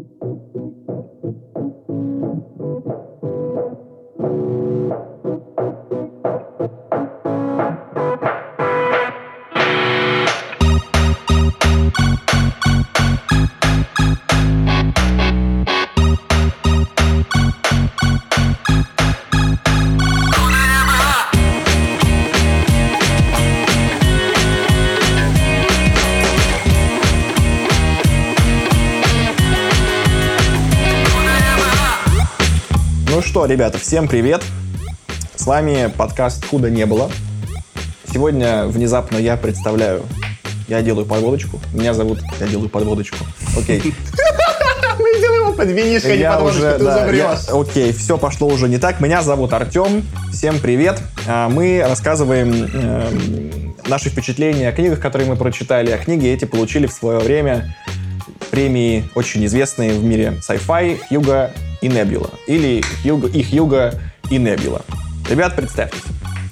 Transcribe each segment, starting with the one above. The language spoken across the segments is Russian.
Thank you. Что, ребята, всем привет! С вами подкаст «Худо не было». Сегодня внезапно я представляю, я делаю подводочку. Меня зовут, я делаю подводочку. Окей. Мы делаем под винишко, не подводочку, ты забрешь. Окей, все пошло уже не так. Меня зовут Артем. Всем привет. А, мы рассказываем эм, наши впечатления о книгах, которые мы прочитали. А книги эти получили в свое время премии, очень известные в мире sci-fi, Юга и Небюла. Или Юга, их Юга и Небюла. Ребят, представьтесь.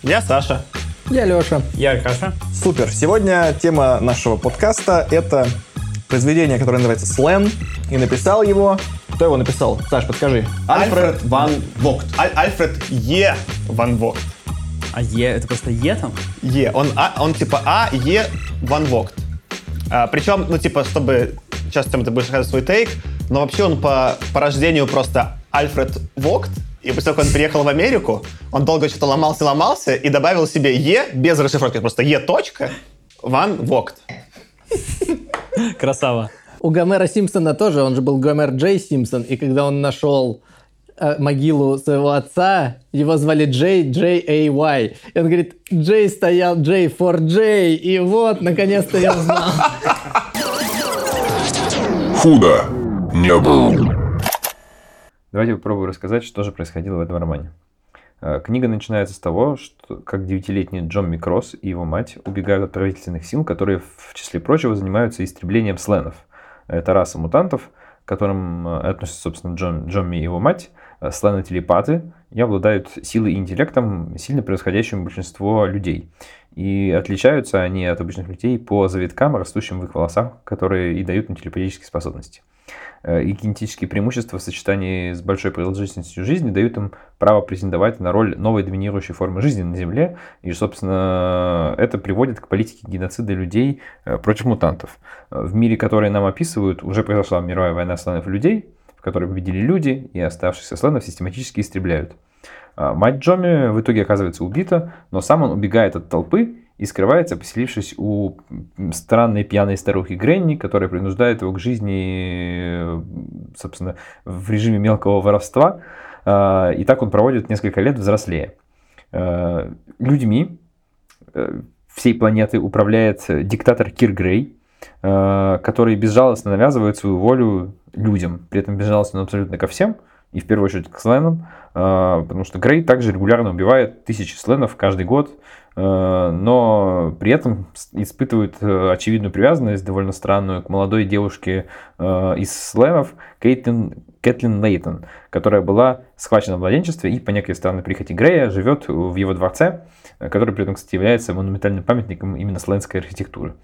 Я Саша. Я Леша. Я Аркаша. Супер. Сегодня тема нашего подкаста — это произведение, которое называется «Слен». И написал его... Кто его написал? Саш, подскажи. Альфред Ван Вогт. Аль Альфред Е. Ван Вогт. А Е, это просто Е там? Е. Он, а, он типа А, Е, Ван Вогт. А, причем, ну, типа, чтобы... Сейчас, Тёма, ты будешь рассказывать свой тейк, но вообще он по, по рождению просто Альфред Вогт, и после того, как он приехал в Америку, он долго что-то ломался-ломался и добавил себе Е без расшифровки, просто Е точка, Ван Вогт. Красава. У Гомера Симпсона тоже, он же был Гомер Джей Симпсон, и когда он нашел э, могилу своего отца, его звали Джей, Джей Эй Уай. И он говорит, Джей стоял, Джей for Джей, и вот, наконец-то я узнал. Худо не было. Давайте попробую рассказать, что же происходило в этом романе. Э, книга начинается с того, что как девятилетний Джон Микрос и его мать убегают от правительственных сил, которые, в числе прочего, занимаются истреблением сленов. Это раса мутантов, к которым э, относятся, собственно, Джон, Джон и его мать, э, слены-телепаты, и обладают силой и интеллектом, сильно превосходящим большинство людей. И отличаются они от обычных людей по завиткам, растущим в их волосах, которые и дают им телепатические способности. Э, и генетические преимущества в сочетании с большой продолжительностью жизни дают им право претендовать на роль новой доминирующей формы жизни на Земле. И, собственно, это приводит к политике геноцида людей э, против мутантов. В мире, который нам описывают, уже произошла мировая война слонов людей, в которой победили люди, и оставшихся слонов систематически истребляют. А мать Джоми в итоге оказывается убита, но сам он убегает от толпы и скрывается, поселившись у странной пьяной старухи Гренни, которая принуждает его к жизни, собственно, в режиме мелкого воровства. А, и так он проводит несколько лет взрослее. А, людьми э, всей планеты управляет диктатор Кир Грей, который безжалостно навязывает свою волю людям. При этом безжалостно абсолютно ко всем, и в первую очередь к сленам, потому что Грей также регулярно убивает тысячи сленов каждый год, Э, но при этом испытывают э, очевидную привязанность, довольно странную, к молодой девушке э, из Сленов, Кейтлин, Кэтлин Лейтон, которая была схвачена в младенчестве и по некой странной прихоти Грея живет в его дворце, который при этом, кстати, является монументальным памятником именно сленской архитектуры.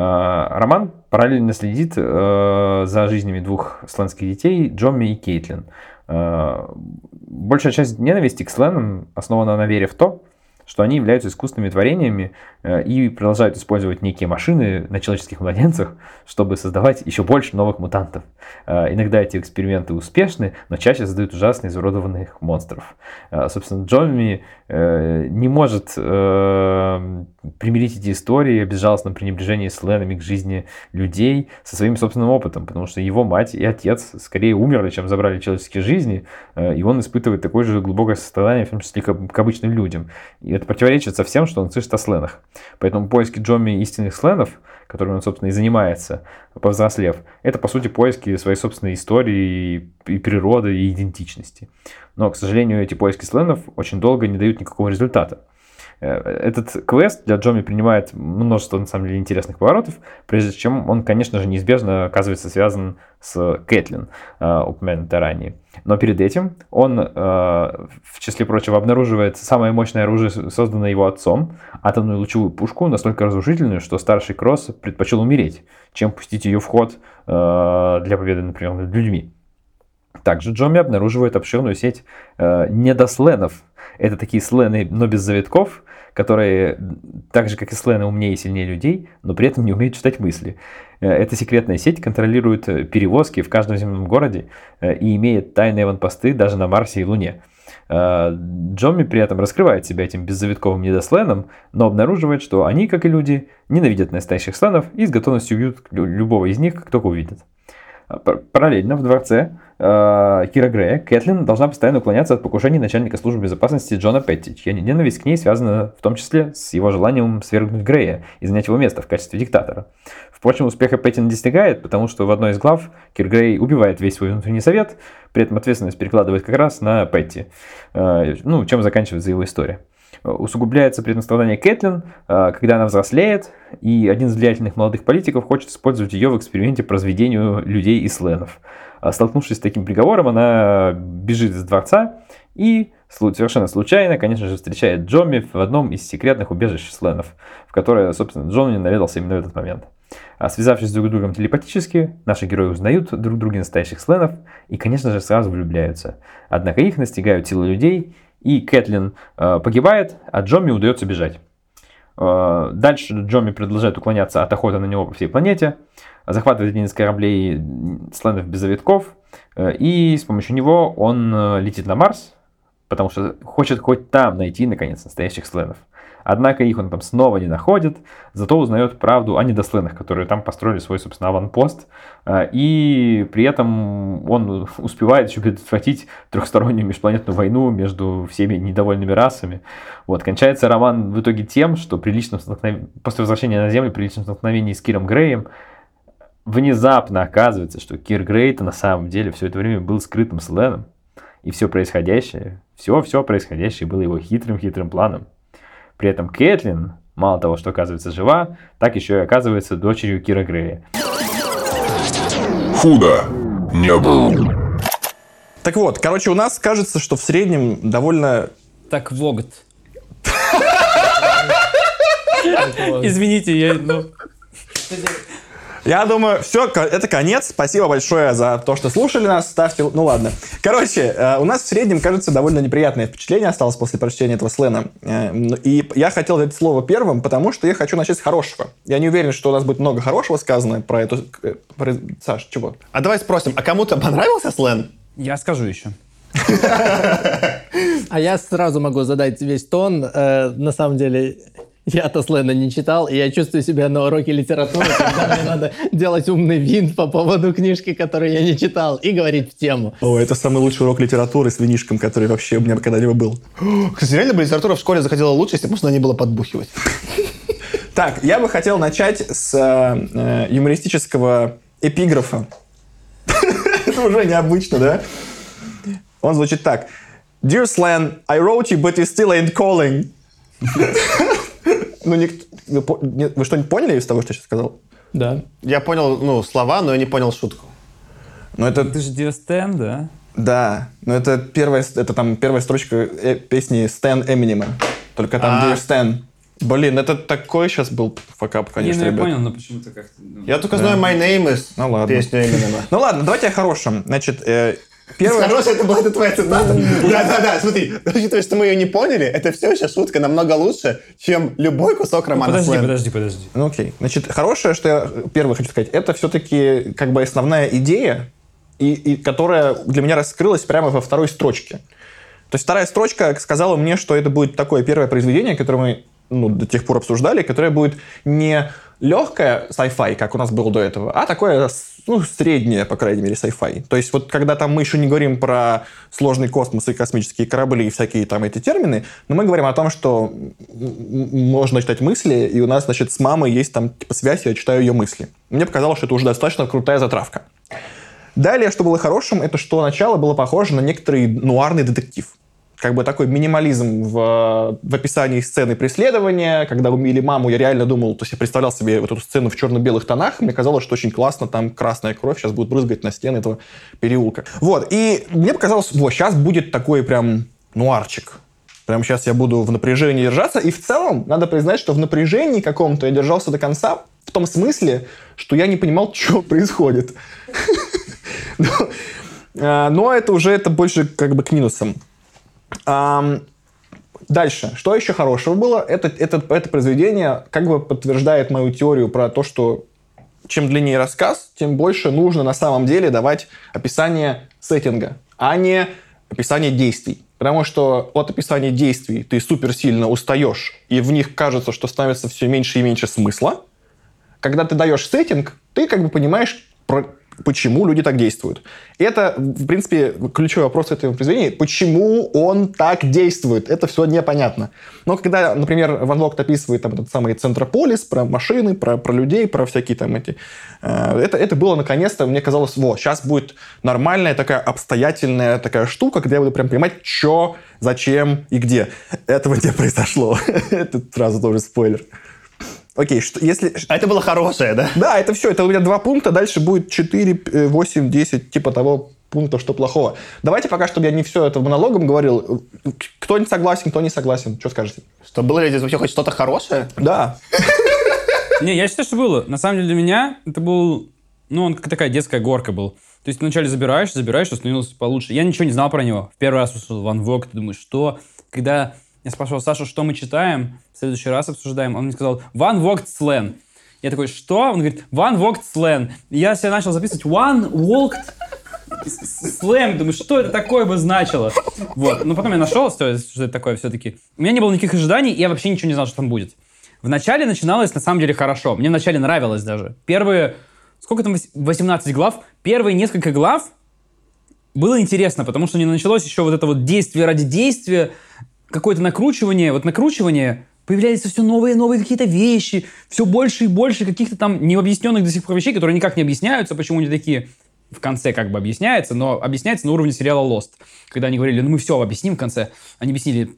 Роман параллельно следит за жизнями двух сленских детей, Джомми и Кейтлин. Большая часть ненависти к сленам основана на вере в то, что они являются искусственными творениями э, и продолжают использовать некие машины на человеческих младенцах, чтобы создавать еще больше новых мутантов. Э, иногда эти эксперименты успешны, но чаще создают ужасные изуродованных монстров. Э, собственно, Джомми не может примирить эти истории о безжалостном пренебрежении сленами к жизни людей со своим собственным опытом, потому что его мать и отец скорее умерли, чем забрали человеческие жизни, и он испытывает такое же глубокое состояние, в том числе к обычным людям. И это противоречит совсем, что он слышит о сленах. Поэтому поиски Джоми истинных сленов, которыми он, собственно, и занимается, повзрослев, это, по сути, поиски своей собственной истории и природы, и идентичности. Но, к сожалению, эти поиски сленов очень долго не дают никакого результата. Э, Этот квест для Джоми принимает множество, на самом деле, интересных поворотов, прежде чем он, конечно же, неизбежно оказывается связан с Кэтлин, э, упомянутой ранее. Но перед этим он, э, в числе прочего, обнаруживает самое мощное оружие, созданное его отцом, атомную лучевую пушку, настолько разрушительную, что старший Кросс предпочел умереть, чем пустить ее в ход для победы, например, над людьми. Также Джоми обнаруживает обширную сеть э, недосленов. Это такие слены, но без завитков, которые так же, как и слены, умнее и сильнее людей, но при этом не умеют читать мысли. Э, Эта секретная сеть контролирует э, перевозки в каждом земном городе э, и имеет тайные аванпосты даже на Марсе и Луне. Джомми при этом раскрывает себя этим беззавитковым недосленом, но обнаруживает, что они, как и люди, ненавидят настоящих сленов и с готовностью убьют лю- любого из них, как только увидят. Пар- Параллельно в дворце Кира Грея Кэтлин должна постоянно уклоняться от покушений начальника службы безопасности Джона Петти, чья ненависть к ней связана в том числе с его желанием свергнуть Грея и занять его место в качестве диктатора. Впрочем, успеха Петти не достигает, потому что в одной из глав Кир Грей убивает весь свой внутренний совет, при этом ответственность перекладывает как раз на Петти. Э, Ну, чем заканчивается его история. Усугубляется при этом страдание Кэтлин, э, когда она взрослеет, и один из влиятельных молодых политиков хочет использовать ее в эксперименте по разведению людей и сленов. А Столкнувшись с таким приговором, она бежит из дворца и совершенно случайно, конечно же, встречает Джомми в одном из секретных убежищ сленов, в которое, собственно, Джомми наведался именно в этот момент. А связавшись друг с другом телепатически, наши герои узнают друг друга настоящих сленов и, конечно же, сразу влюбляются. Однако их настигают силы людей, и Кэтлин э, погибает, а Джомми удается бежать. Э, Дальше Джомми продолжает уклоняться от охоты на него по всей планете, захватывает один из кораблей м, сленов без завитков, э, и с помощью него он летит на Марс, потому что хочет хоть там найти, наконец, настоящих сленов. Однако их он там снова не находит, зато узнает правду о недосленах, которые там построили свой, собственно, аванпост. А, И при этом он успевает еще предотвратить трехстороннюю межпланетную войну между всеми недовольными расами. Вот. Кончается роман в итоге тем, что при личном столкновении, после возвращения на Землю, при личном столкновении с Киром Греем, внезапно оказывается, что Кир Грей-то на самом деле все это время был скрытым сленом. И все происходящее, все-все происходящее было его хитрым-хитрым планом. При этом Кэтлин, мало того, что оказывается жива, так еще и оказывается дочерью Кира Грея. Худо не было. Так вот, короче, у нас кажется, что в среднем довольно... Так, Вогт. Извините, я... Я думаю, все, это конец. Спасибо большое за то, что слушали нас. Ставьте... Ну ладно. Короче, э, у нас в среднем, кажется, довольно неприятное впечатление осталось после прочтения этого слена. Э, ну, И я хотел дать слово первым, потому что я хочу начать с хорошего. Я не уверен, что у нас будет много хорошего сказано про эту... э, про- Саш, чего? А давай спросим, а кому-то понравился слен? Я скажу еще. А я сразу могу задать весь тон. На самом деле, я-то слэна не читал, и я чувствую себя на уроке литературы, когда мне надо делать умный винт по поводу книжки, которую я не читал, и говорить в тему. О, это самый лучший урок литературы с винишком, который вообще у меня когда-либо был. Кстати, реально бы литература в школе заходила лучше, если бы можно не было подбухивать. Так, я бы хотел начать с э, э, юмористического эпиграфа. Это уже необычно, да? Он звучит так. Dear Slan, I wrote you, but you still ain't calling. Ну, ник- вы по- не- вы что-нибудь поняли из того, что я сейчас сказал? Да. Я понял, ну, слова, но я не понял шутку. Ну, это... Ты же Dear Stan, да? Да, но это первая, это там первая строчка э, песни Стэн Эминема. Только там А. Dear Stan. Блин, это такой сейчас был факап, конечно, я, ну, я ребят. понял, но почему-то как-то... ну, Я только знаю My Name is Ну ладно. песню Эминема. Ну ладно, давайте о хорошем. Значит, э, первое... Хорошая это была это твоя цитата. Да-да-да, смотри, учитывая, что мы ее не поняли, это все еще шутка намного лучше, чем любой кусок романа Подожди, «Слэм». подожди, подожди. Ну окей. Значит, хорошее, что я первое хочу сказать, это все-таки как бы основная идея, и, и которая для меня раскрылась прямо во второй строчке. То есть вторая строчка сказала мне, что это будет такое первое произведение, которое мы ну, до тех пор обсуждали, которое будет не легкое sci-fi, как у нас было до этого, а такое ну, среднее, по крайней мере, sci-fi. То есть вот когда там мы еще не говорим про сложный космос и космические корабли и всякие там эти термины, но мы говорим о том, что можно читать мысли, и у нас, значит, с мамой есть там типа связь, я читаю ее мысли. Мне показалось, что это уже достаточно крутая затравка. Далее, что было хорошим, это что начало было похоже на некоторый нуарный детектив. Как бы такой минимализм в, в описании сцены преследования. Когда убили маму, я реально думал, то есть я представлял себе вот эту сцену в черно-белых тонах. Мне казалось, что очень классно, там красная кровь сейчас будет брызгать на стены этого переулка. Вот, и мне показалось, вот, сейчас будет такой прям нуарчик. Прямо сейчас я буду в напряжении держаться. И в целом, надо признать, что в напряжении каком-то я держался до конца, в том смысле, что я не понимал, что происходит. Но- а, Но это уже это больше как бы к минусам. Дальше. Что еще хорошего было? Это, это, это произведение как бы подтверждает мою теорию про то, что чем длиннее рассказ, тем больше нужно на самом деле давать описание сеттинга, а не описание действий. Потому что от описания действий ты супер сильно устаешь, и в них кажется, что становится все меньше и меньше смысла. Когда ты даешь сеттинг, ты как бы понимаешь, почему люди так действуют. Это, в принципе, ключевой вопрос этого произведения. Почему он так действует? Это все непонятно. Но когда, например, Ван Вогт описывает там, этот самый Центрополис, про машины, про, про людей, про всякие там эти... э, это, это было, наконец-то, мне казалось, вот, сейчас будет нормальная такая обстоятельная такая штука, где я буду прям понимать, что, зачем и где. Этого не произошло. Это сразу тоже спойлер. Окей, что, если, А это было хорошее, да? да, это все. Это у меня два пункта. Дальше будет 4, 8, 10, типа того пункта, что плохого. Давайте пока, чтобы я не все это монологом говорил. Кто не согласен, кто не согласен. Что скажете? Что было ли здесь вообще хоть что-то хорошее? Да. Не, я считаю, что было. На самом деле для меня это был... Ну, он как такая детская горка был. То есть вначале забираешь, забираешь, что становилось получше. Я ничего не знал про него. В первый раз услышал Ван Вог, ты думаешь, что? Когда я спрашивал Сашу, что мы читаем, в следующий раз обсуждаем, он мне сказал, Ван Вогт Слен. Я такой, что? Он говорит, Вогт Слен. И я себе начал записывать Ван Вогт Слэм, думаю, что это такое бы значило? Вот, но потом я нашел, что что это такое все-таки. У меня не было никаких ожиданий, и я вообще ничего не знал, что там будет. Вначале начиналось на самом деле хорошо. Мне вначале нравилось даже. Первые, сколько там, вось- 18 глав? Первые несколько глав было интересно, потому что не началось еще вот это вот действие ради действия, какое-то накручивание. Вот накручивание, появляются все новые и новые какие-то вещи, все больше и больше каких-то там необъясненных до сих пор вещей, которые никак не объясняются, почему они такие в конце как бы объясняется, но объясняется на уровне сериала Lost. Когда они говорили, ну мы все объясним в конце. Они объяснили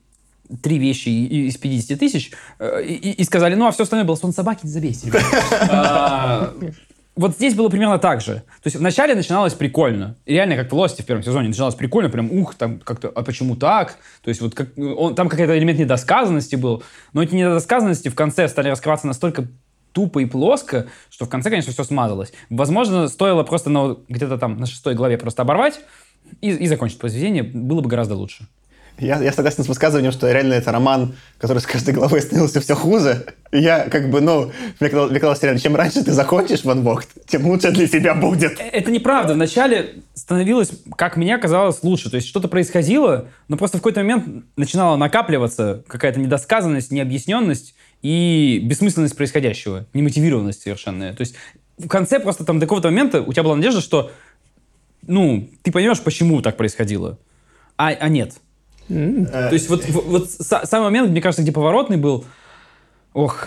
три вещи из 50 тысяч э, и, и- и сказали, ну а все остальное было сон собаки, не забейте. ребят». А, Вот здесь было примерно так же. То есть вначале начиналось прикольно. И реально, как в Лосте в первом сезоне, начиналось прикольно, прям ух, там как-то, а почему так? То есть вот как, он, там какой-то элемент недосказанности был, но эти недосказанности в конце стали раскрываться настолько тупо и плоско, что в конце, конечно, все смазалось. Возможно, стоило просто на, где-то там на шестой главе просто оборвать и, и закончить произведение, было бы гораздо лучше. Я, я согласен с высказыванием, что реально это роман, который с каждой главой становился все хуже. И я как бы, ну, мне казалось, мне казалось реально, чем раньше ты закончишь Ван Вогт, тем лучше для тебя будет. Э, Это неправда. Вначале становилось, как мне казалось, лучше. То есть что-то происходило, но просто в какой-то момент начинала накапливаться какая-то недосказанность, необъясненность и бессмысленность происходящего, немотивированность совершенная. То есть в конце просто там до какого-то момента у тебя была надежда, что ну, ты поймешь, почему так происходило. А, а нет. То есть вот, вот, вот са- самый момент, мне кажется, где поворотный был, ох,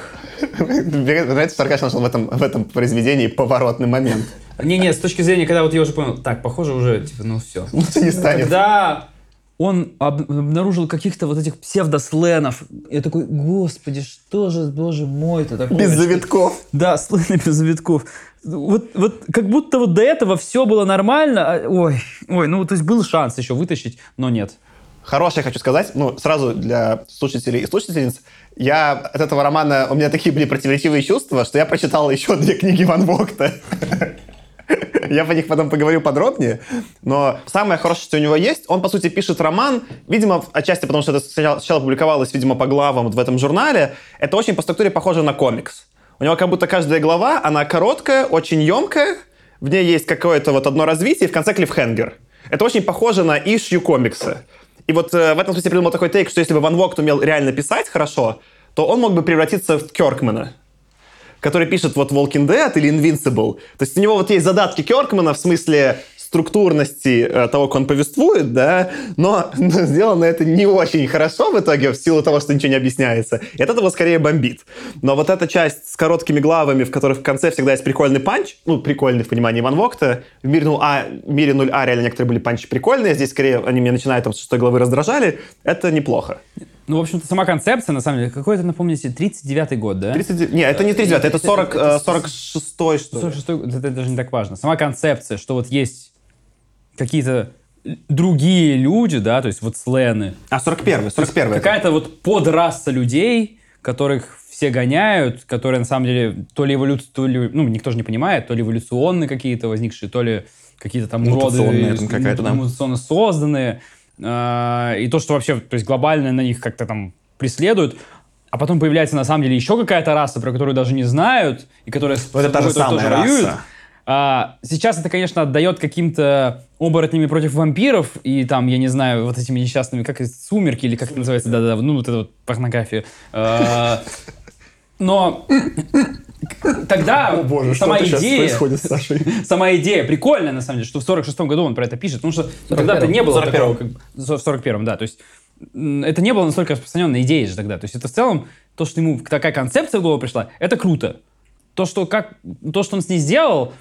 Мне нравится, нашел в этом, в этом произведении поворотный момент. не-не, с точки зрения, когда вот я уже понял, так, похоже уже, типа, ну все. Лучше не станет. Когда он об- обнаружил каких-то вот этих псевдосленов, я такой, господи, что же, боже мой, это такое? Без завитков. Да, слены без завитков. Вот, вот как будто вот до этого все было нормально. а- ой, ой, ну то есть был шанс еще вытащить, но нет. Хорошее хочу сказать, ну, сразу для слушателей и слушательниц, я от этого романа, у меня такие были противоречивые чувства, что я прочитал еще две книги Ван Вогта. Я по них потом поговорю подробнее. Но самое хорошее, что у него есть, он, по сути, пишет роман, видимо, отчасти потому, что это сначала, публиковалось, видимо, по главам вот в этом журнале. Это очень по структуре похоже на комикс. У него как будто каждая глава, она короткая, очень емкая, в ней есть какое-то вот одно развитие, и в конце клиффхенгер. Это очень похоже на ишью комикса. И вот э, в этом смысле придумал такой тейк, что если бы Ван Вогт умел реально писать хорошо, то он мог бы превратиться в Кёркмана который пишет вот Walking Dead или Invincible. То есть у него вот есть задатки Кёркмана в смысле структурности э, того, как он повествует, да, но, но сделано это не очень хорошо в итоге в силу того, что ничего не объясняется. И от этого скорее бомбит. Но вот эта часть с короткими главами, в которых в конце всегда есть прикольный панч, ну, прикольный в понимании Иван Вокта, в мире 0А, в мире 0А реально некоторые были панчи прикольные, здесь скорее они меня начинают там с шестой главы раздражали, это неплохо. Ну, в общем-то, сама концепция, на самом деле, какой это, напомните, 39-й год, да? 30... Не, это не 39, это 40, Это- э, 46 что ли. 46 это, это даже не так важно. Сама концепция, что вот есть какие-то другие люди, да, то есть вот слены, А, 41 41 это. какая-то вот подраса людей, которых все гоняют, которые на самом деле то ли эволюция, то ли, ну, никто же не понимает, то ли эволюционные какие-то возникшие, то ли какие-то там уроды какая-то, да. мутационно созданные. А, И то, что вообще, то есть глобально на них как-то там преследуют, а потом появляется на самом деле еще какая-то раса, про которую даже не знают, и которая это та же самая воюет. А, сейчас это, конечно, отдает каким-то оборотнями против вампиров и там, я не знаю, вот этими несчастными, как это, сумерки или как это называется, да-да-да, ну вот это вот порнография. А, Но тогда сама идея, с Сашей? сама идея прикольная, на самом деле, что в 46-м году он про это пишет, потому что тогда-то не было 41-м. такого, в 41-м, да, то есть это не было настолько распространенной идеей же тогда, то есть это в целом, то, что ему такая концепция в голову пришла, это круто. То, что, как, то, что он с ней сделал,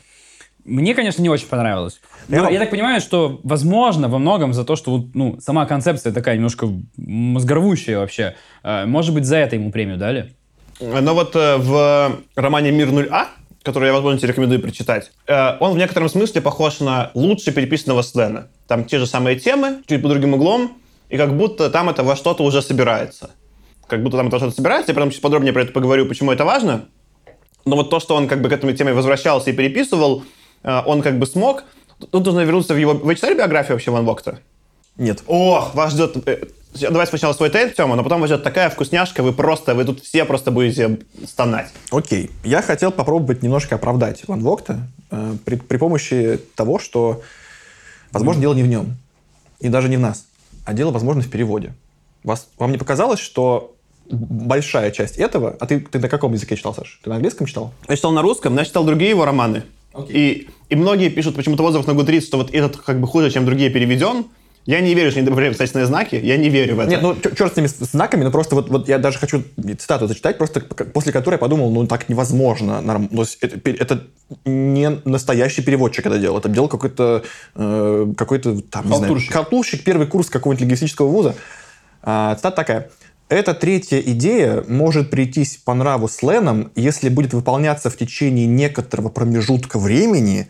мне, конечно, не очень понравилось. Но Я- я так понимаю, что, возможно, во многом за то, что вот, ну, сама концепция такая немножко мозгорвущая вообще, э, может быть, за это ему премию дали? Но вот э, в романе «Мир 0А», который я, возможно, тебе рекомендую прочитать, э, он в некотором смысле похож на лучше переписанного Слена. Там те же самые темы, чуть по другим углом, и как будто там это во что-то уже собирается. Как будто там это что-то собирается. Я потом чуть подробнее про это поговорю, почему это важно. Но вот то, что он как бы к этому теме возвращался и переписывал, он как бы смог. Тут нужно вернуться в его... Вы читали биографию вообще Ван Вогта? Нет. Ох, вас ждет... э, Давай сначала свой тейк, Тёма, но потом вас ждет такая вкусняшка, вы просто, вы тут все просто будете стонать. Окей. Я хотел попробовать немножко оправдать Ван Вогта э, при, при помощи того, что, возможно, дело не в нем. И даже не в нас. А дело, возможно, в переводе. Вас, вам не показалось, что большая часть этого... А ты, ты на каком языке читал, Саш? Ты на английском читал? Я читал на русском, но я читал другие его романы. И, и многие пишут почему-то в отзывах на Goodreads, что вот этот как бы хуже, чем другие переведен. Я не верю, что они добавляют писательные знаки. Я не верю в это. Нет, ну черт с ними с знаками, но просто вот, вот я даже хочу цитату зачитать, просто после которой я подумал, ну так невозможно. норм- то есть это, это не настоящий переводчик это делал, это делал какой-то э, какой-то там, не знаю, халтурщик, первый курс какого-нибудь лингвистического вуза. А, цитата такая. Эта третья идея может прийтись по нраву Сленам, если будет выполняться в течение некоторого промежутка времени,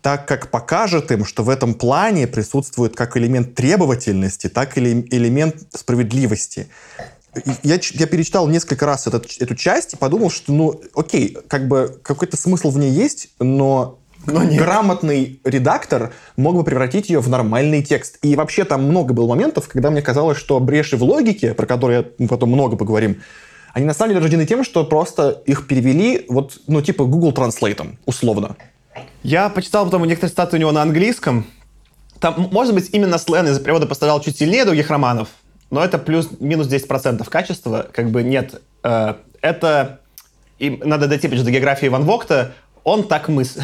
так как покажет им, что в этом плане присутствует как элемент требовательности, так и эле- элемент справедливости. Я, я перечитал несколько раз этот, эту часть и подумал, что, ну, окей, как бы какой-то смысл в ней есть, но, грамотный редактор мог бы превратить ее в нормальный текст. И вообще там много было моментов, когда мне казалось, что бреши в логике, про которые мы потом много поговорим, они на самом деле рождены тем, что просто их перевели вот, ну, типа Google Translate, условно. Я почитал потом некоторые статьи у него на английском. Там, может быть, именно Слен из-за перевода пострадал чуть сильнее других романов, но это плюс-минус 10% качества. Как бы нет. э, это... И надо дойти, опять же, до географии Ван Вогта. Он так мысль.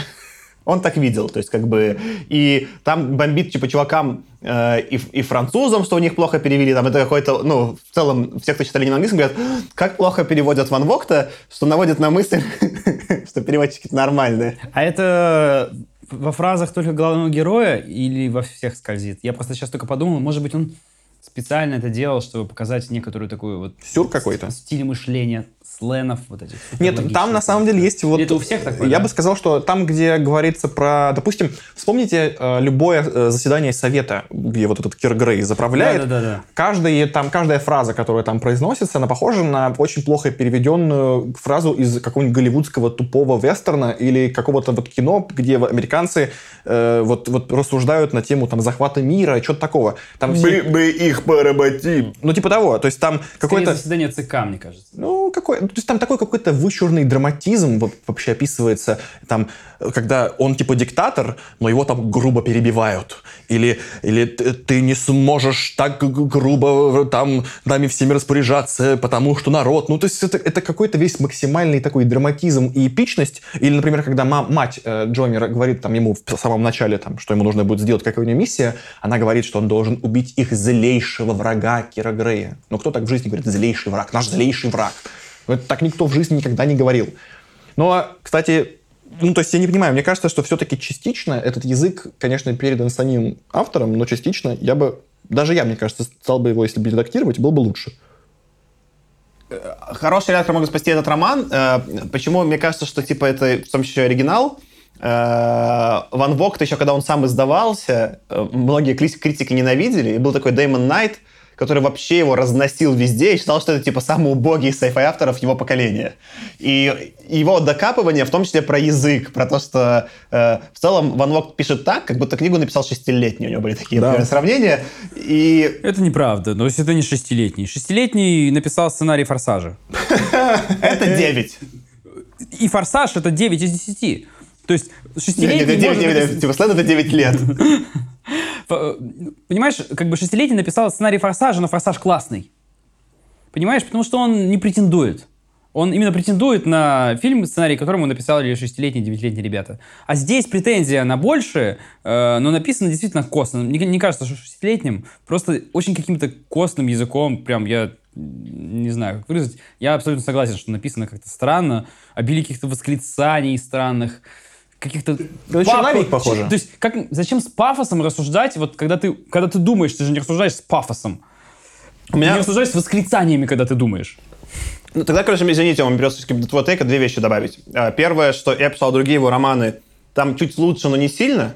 Он так видел, то есть как бы и там бомбит типа чувакам э, и, и французам, что у них плохо перевели, там это какой-то, ну в целом все, кто читали не на английском, говорят, как плохо переводят Ван Вогта, что наводит на мысль, что переводчики нормальные. А это во фразах только главного героя или во всех скользит? Я просто сейчас только подумал, может быть, он специально это делал, чтобы показать некоторую такую вот Сюр какой-то. стиль мышления, сленов вот этих. Нет, там на самом деле есть вот... Это у всех такое, Я да? бы сказал, что там, где говорится про... Допустим, вспомните э, любое э, заседание совета, где вот этот Кир Грей заправляет. Да-да-да-да. Каждый, там, каждая фраза, которая там произносится, она похожа на очень плохо переведенную фразу из какого-нибудь голливудского тупого вестерна или какого-то вот кино, где американцы э, вот, вот рассуждают на тему там захвата мира, что-то такого. Там все- бы их поработим. Ну, типа того. То есть там Какое-то заседание ЦК, мне кажется. Ну, какой, ну, то есть там такой какой-то вычурный драматизм во- вообще описывается, там, э, когда он типа диктатор, но его там грубо перебивают. или, или ты не сможешь так грубо там нами всеми распоряжаться, потому что народ. Ну, то есть это, это какой-то весь максимальный такой драматизм и эпичность. Или, например, когда ма- мать э, Джомера говорит там ему в самом начале, там, что ему нужно будет сделать, какая у нее миссия, она говорит, что он должен убить их злейшего врага Кира Грея. Ну, кто так в жизни говорит злейший враг? Наш злейший враг. Ну, это так никто в жизни никогда не говорил. Но, кстати, ну, то есть я не понимаю, мне кажется, что все-таки частично этот язык, конечно, передан самим автором, но частично я бы, даже я, мне кажется, стал бы его, если бы редактировать, был бы лучше. Хороший редактор мог спасти этот роман. Э, Почему мне кажется, что типа это в том числе оригинал? Э, Ван Вогт еще, когда он сам издавался, э, многие критики ненавидели, и был такой Дэймон Найт, который вообще его разносил везде и считал, что это типа самый убогий из sci-fi авторов его поколения. И его докапывание в том числе про язык, про то, что э, в целом Ван Вогт пишет так, как будто книгу написал шестилетний. У него были такие Да. например, сравнения. И Это неправда, но если это не шестилетний. Шестилетний написал сценарий «Форсажа». это 9. И «Форсаж» — это 9 из 10. То есть Нет, шестилетний это 9, может 9, написать- типа, Слен это 9 лет. Ф- Понимаешь, как бы шестилетний написал сценарий «Форсажа», но «Форсаж» классный. Понимаешь? Потому что он не претендует. Он именно претендует на фильм, сценарий которому написали шестилетние, девятилетние ребята. А здесь претензия на больше, э, но написано действительно костно. Мне не кажется, что шестилетним, просто очень каким-то костным языком, прям я не знаю, как выразить. Я абсолютно согласен, что написано как-то странно, обилие каких-то восклицаний странных, каких-то... черновик похоже. То есть, как, зачем с пафосом рассуждать, вот когда ты, когда ты думаешь, ты же не рассуждаешь с пафосом. У меня... Не рассуждаешь с восклицаниями, когда ты думаешь. Ну, тогда, короче, извините, вам придется до твоего тейка две вещи добавить. А, Первое, что я писал другие его романы, там чуть лучше, но не сильно.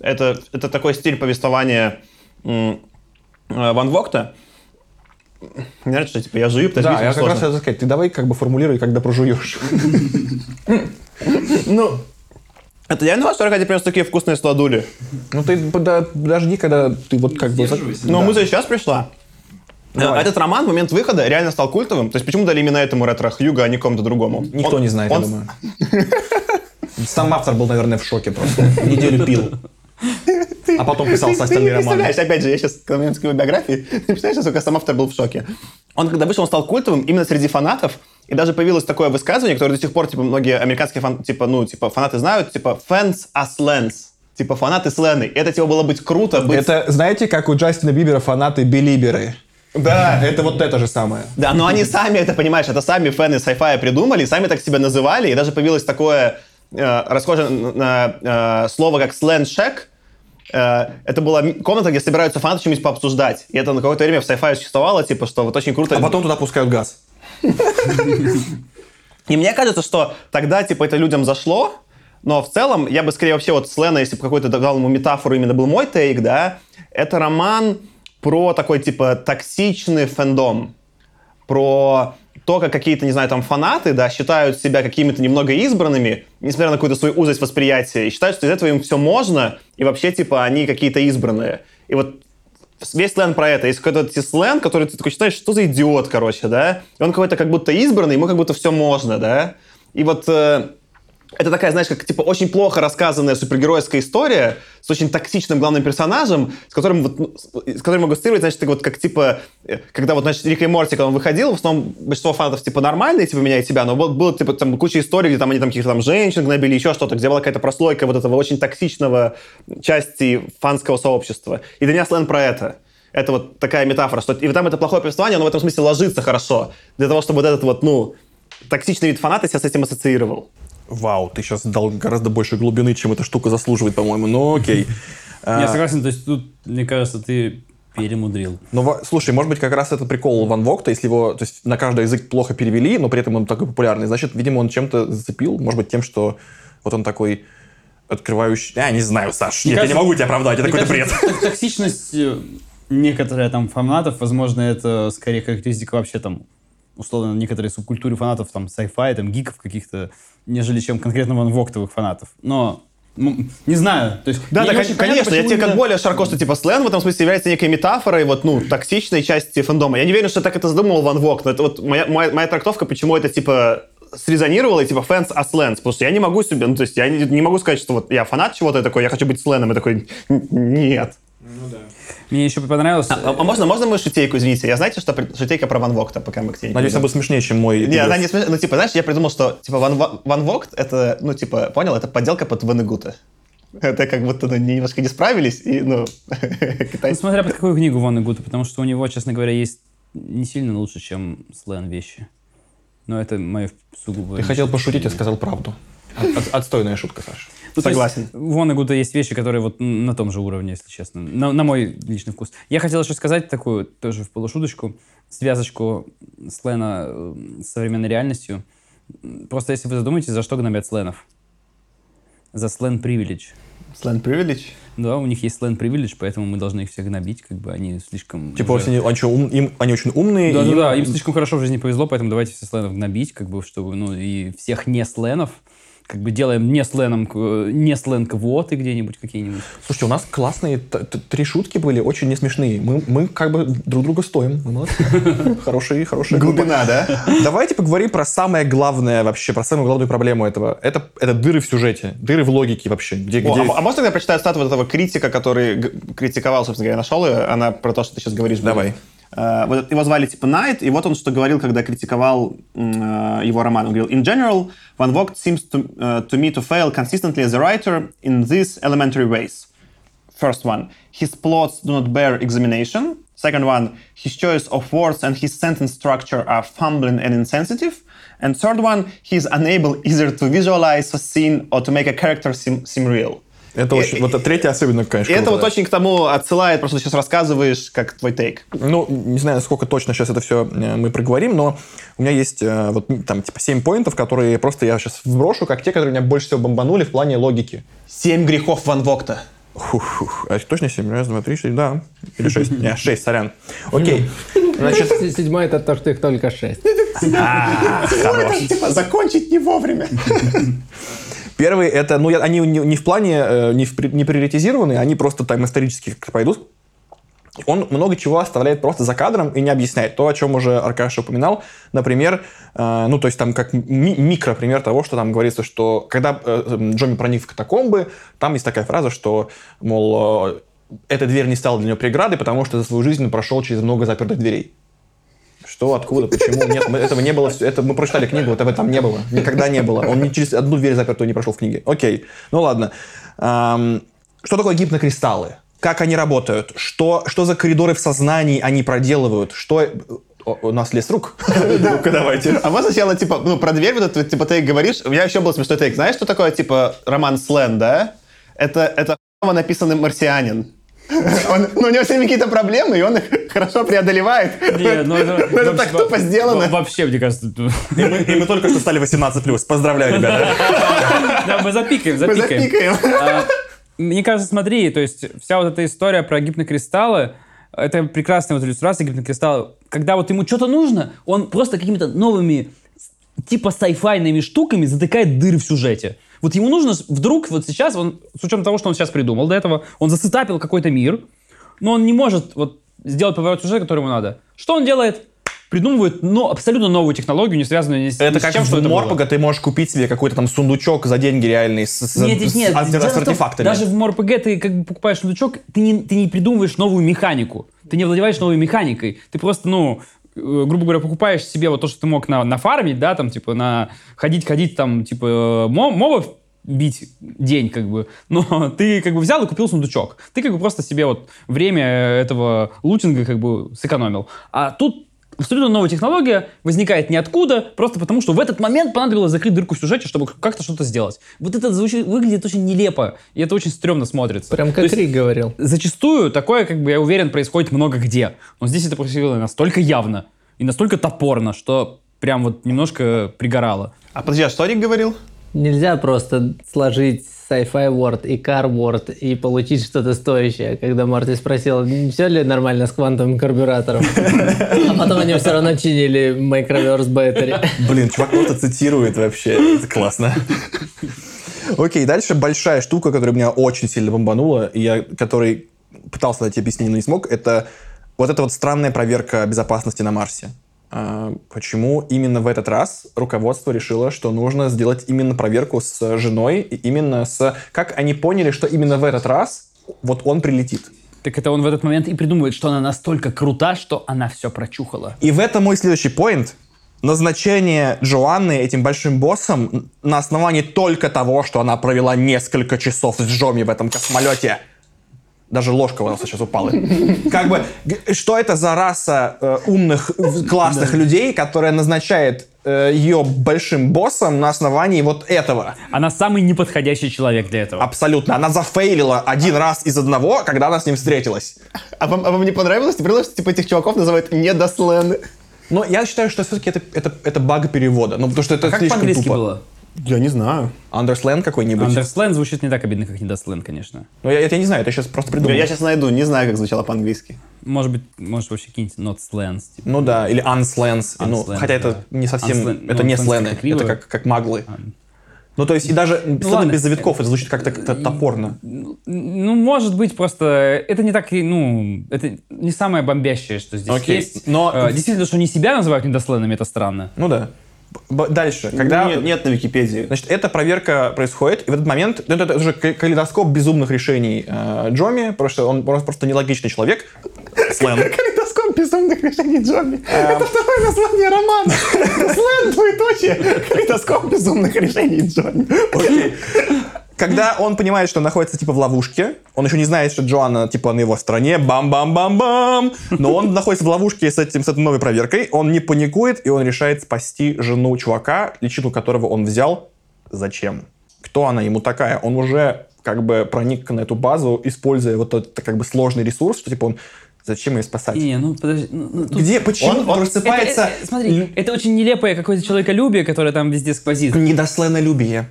Это, это такой стиль повествования э, Ван Вогта. Не нравится, что типа я жую, потому что Да, я как сложно. раз хотел сказать, ты давай как бы формулируй, когда прожуешь. Ну, это я на что ради принес такие вкусные сладули. Ну ты подожди, когда ты вот как бы... Но Да. мысль сейчас пришла. Давай. Этот роман в момент выхода реально стал культовым. То есть почему дали именно этому ретро Хьюга, а не кому-то другому? Никто Он- не знает, он- я думаю. Сам автор был, наверное, в шоке просто. Неделю пил. А потом писал Ты- со остальные романы. представляешь, опять же, я сейчас, когда момент его биографии, ты представляешь, насколько сам автор был в шоке. Он, когда вышел, он стал культовым именно среди фанатов, и даже появилось такое высказывание, которое до сих пор, типа, многие американские фан, типа, ну, типа, фанаты знают, типа, fans as lens. Типа, фанаты слены. Это, типа, было быть круто, быть... Это, знаете, как у Джастина Бибера фанаты билиберы. Да, Это вот это же самое. Да, но они сами это, понимаешь, это сами фэны sci-fi придумали, сами так себя называли, и даже появилось такое э, расхожее на э, слово, как сленшек. Э, это была комната, где собираются фанаты что-нибудь пообсуждать. И это на какое-то время в sci-fi существовало, типа, что вот очень круто. А потом туда пускают газ. И мне кажется, что тогда, типа, это людям зашло, но в целом я бы скорее вообще вот Слена, если бы какой-то дал ему метафору, именно был мой тейк, да, это роман про такой, типа, токсичный фэндом, про то, как какие-то, не знаю, там фанаты, да, считают себя какими-то немного избранными, несмотря на какую-то свою узость восприятия, и считают, что из этого им все можно, и вообще, типа, они какие-то избранные. И вот весь сленг про это. Есть какой-то сленг, который ты такой считаешь, что за идиот, короче, да? И он какой-то как будто избранный, ему как будто все можно, да? И вот э, это такая, знаешь, как типа очень плохо рассказанная супергеройская история с очень токсичным главным персонажем, с которым вот, ну, с которым могу ассоциировать, значит, вот как типа, э, когда вот, значит, Рик и Морти, когда он выходил, в основном большинство фанатов типа нормальные, типа меня и тебя, но вот было типа там куча историй, где там они там каких-то там женщин гнобили, еще что-то, где была какая-то прослойка вот этого очень токсичного части фанского сообщества. И меня Слен про это. Это вот такая метафора, что и там это плохое повествование, оно в этом смысле ложится хорошо. Для того, чтобы вот этот вот, ну, токсичный вид фаната себя с этим ассоциировал. Вау, ты сейчас дал гораздо больше глубины, чем эта штука заслуживает, по-моему. Ну, окей. А, Я согласен, то есть тут, мне кажется, ты перемудрил. Ну, слушай, может быть, как раз это прикол Ван Вогта, если его, то есть на каждый язык плохо перевели, но при этом он такой популярный, значит, видимо, он чем-то зацепил, может быть, тем, что вот он такой открывающий... Я не знаю, Саш, Мне нет, я кажется- не могу тебя оправдать, это какой-то бред. Токсичность э, некоторая там фанатов, возможно, это скорее характеристика вообще там условно некоторой субкультуры фанатов, там, sci-fi, там, гиков каких-то, нежели чем конкретно Ван Воктовых фанатов. Но, не знаю, то есть... Да, да, не кон- очень понятно, конечно, я тебе как более широко, что типа сленг в этом смысле является некой метафорой вот, ну, токсичной части фэндома. Я не уверен, что так это задумал Ван Вог, но это вот моя, моя, моя трактовка, почему это типа срезонировало, и типа fans as lands, потому что я не могу себе, ну, то есть я не, не могу сказать, что вот я фанат чего-то, я такой, я хочу быть сленом, и такой, «Н- нет. Мне еще понравилось... А, а можно, можно мою шутейку, извините? Я знаете, что шутейка про Ван Вогта, пока мы к тебе Надеюсь, она будет смешнее, чем мой. Не, она не смешная. Ну, типа, знаешь, я придумал, что, типа, Ван, Ва- Ван Вогт, это, ну, типа, понял, это подделка под Ванегута. Это как будто ну, немножко не справились, и, ну, Ну, китайцы... смотря под какую книгу Ван Гута, потому что у него, честно говоря, есть не сильно лучше, чем слэн вещи. Но это мое сугубо... Ты хотел пошутить, я сказал правду. От- от- Отстойная шутка, Саша. Ну, есть Согласен. У Вон Гута есть вещи, которые вот на том же уровне, если честно. На, на мой личный вкус. Я хотел еще сказать такую, тоже в полушуточку, связочку слэна э, с современной реальностью. Просто если вы задумаетесь, за что гнобят сленов? За слен привилегь. Slant Privilege. Да, у них есть слен привилегь, поэтому мы должны их всех гнобить, как бы они слишком... Типа, уже- они, они чё, ум- им- они очень умные. Да, и да, да, им слишком хорошо в жизни повезло, поэтому давайте все сленов гнобить, как бы, чтобы, ну, и всех не сленов, как бы делаем не сленом, э, не слен квоты где-нибудь какие-нибудь. Слушайте, у нас классные три шутки были, очень не смешные. Мы, мы как бы друг друга стоим. Мы молодцы. Хорошие, хорошие. Глубина, да? Давайте поговорим про самое главное вообще, про самую главную проблему этого. Это, это дыры в сюжете, дыры в логике вообще. Где, О, где... а, а можно я прочитаю статую вот этого критика, который критиковал, собственно говоря, нашел ее, она про то, что ты сейчас говоришь. будет. Давай. Э, вот его звали типа Найт, и вот он что говорил, когда критиковал м, э, его роман. Он говорил, in general, Van Vogt seems to, uh, to me to fail consistently as a writer in these elementary ways. First one, his plots do not bear examination. Second one, his choice of words and his sentence structure are fumbling and insensitive. And third one, he is unable either to visualize a scene or to make a character seem, seem real. Это И- очень... Вот это третье особенно, конечно. И это вот да. очень к тому отсылает, просто ты сейчас рассказываешь, как твой тейк. Ну, не знаю, насколько точно сейчас это все мы проговорим, но у меня есть э, вот там типа 7 поинтов, которые просто я сейчас вброшу, как те, которые меня больше всего бомбанули в плане логики. Семь грехов Ван Вогта. Фух, а точно 7? Раз, два, три, четыре, да. Или 6. Не, 6, сорян. Окей. Значит, С- Седьмой это то, что их только шесть. Типа, закончить не вовремя. Первый это, ну, я- они не, не в плане, э, не, в, не приоритизированные, они просто там исторически как-то пойдут. Он много чего оставляет просто за кадром и не объясняет. То, о чем уже Аркаша упоминал, например, э, ну, то есть там как ми- микропример того, что там говорится, что когда э, Джоми проник в катакомбы, там есть такая фраза, что, мол, э, эта дверь не стала для него преградой, потому что за свою жизнь он прошел через много запертых дверей. Что, откуда, почему? Нет, мы- этого не было. Это мы прочитали книгу, этого там не было. Никогда не было. Он ни через одну дверь запертую не прошел в книге. Окей. Ну ладно. Ам, что такое гипнокристаллы? Как они работают? Что, что за коридоры в сознании они проделывают? Что... У нас лес рук. Ну-ка, давайте. А можно сначала, типа, ну, про дверь вот этот, типа, тейк говоришь? У меня еще был смешной тейк. Знаешь, что такое, типа, роман Слен, да? Это, это написанный марсианин. Он, ну, у него все какие-то проблемы, и он их хорошо преодолевает. Не, ну это, Ну, это так тупо сделано. во- Вообще, мне кажется, И мы, и мы только что стали 18+. Поздравляю, ребята. да, мы запикаем, Мы запикаем. запикаем. А, Мне кажется, смотри, то есть вся вот эта история про гипнокристаллы, это прекрасная вот иллюстрация гипнокристалла. Когда вот ему что-то нужно, он просто какими-то новыми типа сайфайными штуками затыкает дыры в сюжете. Вот ему нужно с- вдруг, вот сейчас, он, с учетом того, что он сейчас придумал до этого, он засетапил какой-то мир, но он не может вот сделать поворот сюжета, который ему надо. Что он делает? Придумывает ну, абсолютно новую технологию, не связанную ни с, Это ни с как чем, что в это было. Морпога ты можешь купить себе какой-то там сундучок за деньги реальные с, с- Нет, с- нет. с- с артефактами. Даже в МорПГ ты как бы покупаешь сундучок, ты не, ты не придумываешь новую механику. Ты не владеваешь новой механикой. Ты просто, ну, грубо говоря, покупаешь себе вот то, что ты мог на, нафармить, да, там, типа, на ходить-ходить, там, типа, мо- мобов бить день, как бы. Но ты, как бы, взял и купил сундучок. Ты, как бы, просто себе вот время этого лутинга, как бы, сэкономил. А тут абсолютно новая технология возникает ниоткуда, просто потому что в этот момент понадобилось закрыть дырку в сюжете, чтобы как-то что-то сделать. Вот это звучит, выглядит очень нелепо, и это очень стрёмно смотрится. Прям как Рик говорил. Зачастую такое, как бы, я уверен, происходит много где. Но здесь это происходило настолько явно и настолько топорно, что прям вот немножко пригорало. А подожди, а что Рик говорил? Нельзя просто сложить sci-fi word и car word и получить что-то стоящее. Когда Марти спросил, все ли нормально с квантовым карбюратором. А потом они все равно чинили Microverse Battery. Блин, чувак просто цитирует вообще. Это классно. Окей, дальше большая штука, которая меня очень сильно бомбанула, и я, который пытался дать объяснение, но не смог, это вот эта вот странная проверка безопасности на Марсе. А, почему именно в этот раз руководство решило, что нужно сделать именно проверку с женой, и именно с... Как они поняли, что именно в этот раз вот он прилетит. Так это он в этот момент и придумывает, что она настолько крута, что она все прочухала. И в этом мой следующий поинт. Назначение Джоанны этим большим боссом на основании только того, что она провела несколько часов с Джоми в этом космолете. Даже ложка у нас сейчас упала. Как бы, что это за раса э, умных, классных людей, которая назначает э, ее большим боссом на основании вот этого? Она самый неподходящий человек для этого. Абсолютно. Она зафейлила один раз из одного, когда она с ним встретилась. А вам, а вам не понравилось? Ты поняла, что типа этих чуваков называют недослены? Но я считаю, что все-таки это, это, это баг перевода. Ну, потому что это как слишком по-английски тупо. было? Я не знаю. Underslang какой-нибудь. Underslang звучит не так обидно, как недосленг, конечно. Ну, я, это я не знаю, это я сейчас просто придумал. Я сейчас найду, не знаю, как звучало по-английски. Может быть, может вообще какие-нибудь not slangs. Типа. Ну да, или unslans. ну, Unslangs, хотя это да. не совсем... Unslan- это ну, не слены, как это как, как маглы. Ну, то есть, и даже ладно. без завитков, это звучит как-то как-то топорно. Ну, может быть, просто это не так, и, ну, это не самое бомбящее, что здесь Окей, есть. но- Э, Действительно, что они себя называют недосленами, это странно. Ну да. Дальше, когда... Нет, нет на Википедии. Значит, эта проверка происходит, и в этот момент ну, это, это уже калейдоскоп безумных решений э, Джоми, потому что он просто, просто нелогичный человек. Калейдоскоп безумных решений Джонни. Это второе название романа. Слэм, двоеточие. Калейдоскоп безумных решений Джонни. Окей. Когда он понимает, что он находится типа в ловушке, он еще не знает, что Джоанна типа на его стороне, бам-бам-бам-бам, но он находится в ловушке с, этим, с этой новой проверкой, он не паникует, и он решает спасти жену чувака, личину которого он взял. Зачем? Кто она ему такая? Он уже как бы проник на эту базу, используя вот этот как бы сложный ресурс, что типа он зачем ее спасать? Не, ну подожди. ну, ну, тут- Где, почему Он- он- просыпается Это- это- смотри, это очень нелепое какое-то человеколюбие, которое там везде сквозит. недосленолюбие?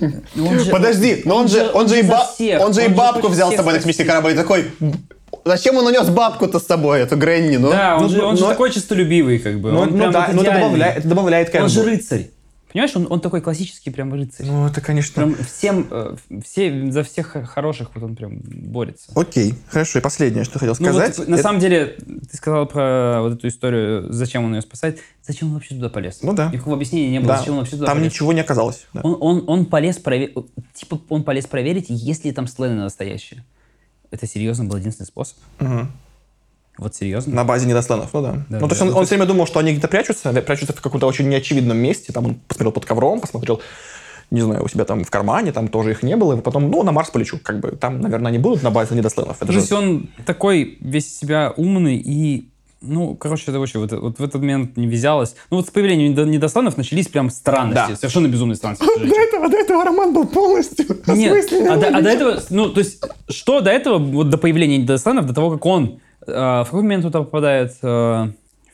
Ну, же- Подожди, но он же, он же и, за ба- всех, он же и бабку взял с собой на космический корабль и такой, зачем он унес бабку-то с собой, эту Гренни, ну? Да, он, Ну, же, он же но- такой честолюбивый, как бы. Ну, он ну прям да, ну это добавляет, это добавляет как Он же бы. рыцарь. Понимаешь, он, он такой классический прям рыцарь. Ну, это, конечно... Прям всем, э, все, за всех хороших вот он прям борется. Окей, хорошо. И последнее, что хотел Ну, вот, сказать. на это- самом деле, ты сказал про вот эту историю, зачем он ее спасает. Зачем он вообще туда полез? Ну да. Никакого объяснения не было, да, зачем он вообще туда там полез. ничего не оказалось. да. Он, он, он полез проверить, типа он полез проверить, есть ли там слены настоящие. Это серьезно был единственный способ? Мгм. Вот серьезно? На базе недосленов, ну да. Да, ну, то есть да. он, он все время думал, что они где-то прячутся, да, прячутся в каком-то очень неочевидном месте. Там он посмотрел под ковром, посмотрел, не знаю, у себя там в кармане, там тоже их не было. И потом, ну, на Марс полечу. Как бы там, наверное, они будут на базе недосленов. Это То же... есть он такой весь себя умный и ну, короче, это очень, вот, вот в этот момент не вязалось. Ну, вот с появлением недо- недосланов начались прям странности, Да. совершенно безумные странности. До этого, до этого роман был полностью Нет, а до, а до этого, ну, то есть, что до этого, вот до появления недосланов, до того, как он, в какой момент туда попадает, э,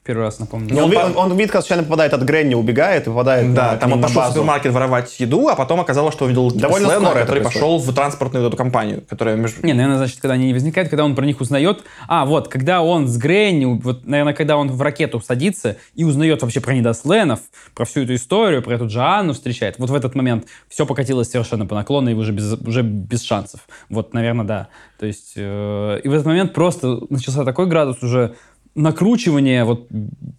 первый раз, напомню? Он, ви- он, он видит, как случайно попадает от Гренни, убегает и попадает Да, на, там он пошел в супермаркет воровать еду, а потом оказалось, что увидел Довольно Слена, скоро который пошел в транспортную эту компанию, которая между... Не, наверное, значит, когда они не возникают, когда он про них узнает. А, вот, когда он с Гренни, вот, наверное, когда он в ракету садится и узнает вообще про недосленов, про всю эту историю, про эту Джоанну встречает. Вот в этот момент все покатилось совершенно по наклону и уже без, уже без шансов. Вот, наверное, да. То есть, э, и в этот момент просто начался такой градус уже накручивания, вот,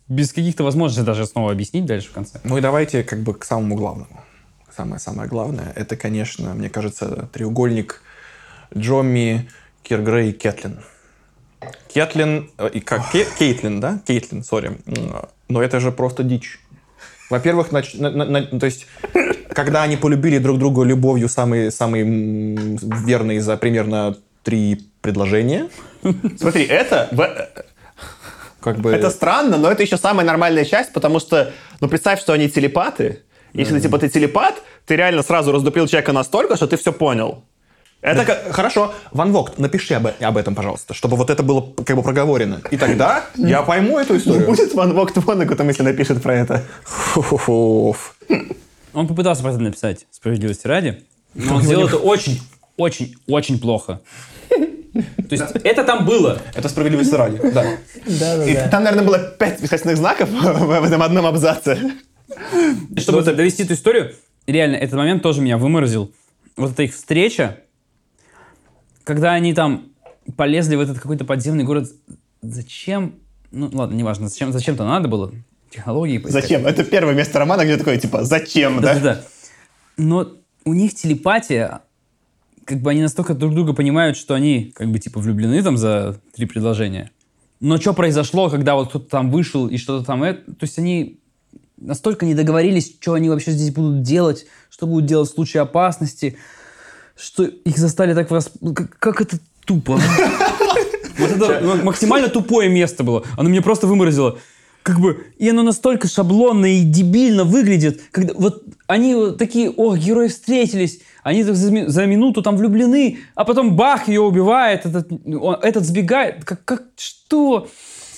без каких-то возможностей даже снова объяснить дальше в конце. Ну и давайте как бы к самому главному. Самое-самое главное, это, конечно, мне кажется, треугольник Джомми, Киргрей и Кетлин. Кетлин, э, и как, Ке- Кейтлин, да? Кейтлин, сори. Но это же просто дичь. Во-первых, нач- на- на- на- то есть, когда они полюбили друг друга любовью самые, самые верные за примерно три предложения, Смотри, это, как бы... это странно, но это еще самая нормальная часть, потому что, ну, представь, что они телепаты. Если, типа, ты телепат, ты реально сразу раздуплил человека настолько, что ты все понял. Это как- хорошо. Ван Вогт, напиши об, об этом, пожалуйста, чтобы вот это было как бы проговорено. И тогда я пойму эту историю. Будет Ван Вогт Воннегутом, если напишет про это. Он попытался про это написать, справедливости ради, но он сделал это очень, очень, очень плохо. То есть это там было. Это справедливости ради. Да. И там, наверное, было пять восклицательных знаков в этом одном абзаце. Чтобы довести эту историю, реально, этот момент тоже меня выморозил. Вот эта их встреча, когда они там полезли в этот какой-то подземный город. Зачем? Ну, ладно, неважно, зачем, зачем-то надо было технологии поискать. Зачем? Это первое место романа, где такое, типа, зачем, да? Да-да-да. Но у них телепатия, как бы они настолько друг друга понимают, что они как бы типа влюблены там за три предложения. Но что произошло, когда вот кто-то там вышел и что-то там... Это, то есть они настолько не договорились, что они вообще здесь будут делать, что будут делать в случае опасности, что их застали так... врас- Как, как это тупо. а? Вот это ну, максимально тупое место было. Оно меня просто выморозило. Как бы, и оно настолько шаблонно и дебильно выглядит, когда вот они вот такие, о, герои встретились, они за, за минуту там влюблены, а потом бах, ее убивает, этот, он- этот сбегает. Как, как, что?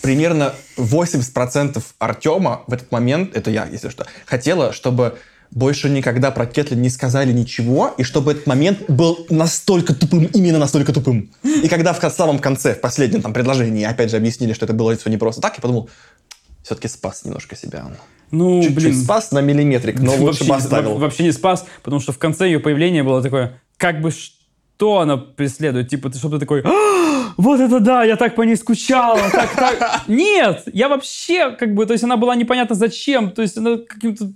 примерно 80% Артема в этот момент, это я, если что, хотела, чтобы больше никогда про Кетлин не сказали ничего, и чтобы этот момент был настолько тупым, именно настолько тупым. И когда в самом конце, в последнем там предложении, опять же объяснили, что это было все не просто так, я подумал, все-таки спас немножко себя. Ну, Чуть-чуть блин, спас на миллиметрик, но лучше вообще, бы оставил. во- вообще не спас, потому что в конце ее появления было такое, как бы что она преследует, типа, ты чтобы ты такой, «А, вот это да, я так по ней скучала, так, так. Нет, я вообще, как бы, то есть она была непонятно зачем, то есть она каким-то...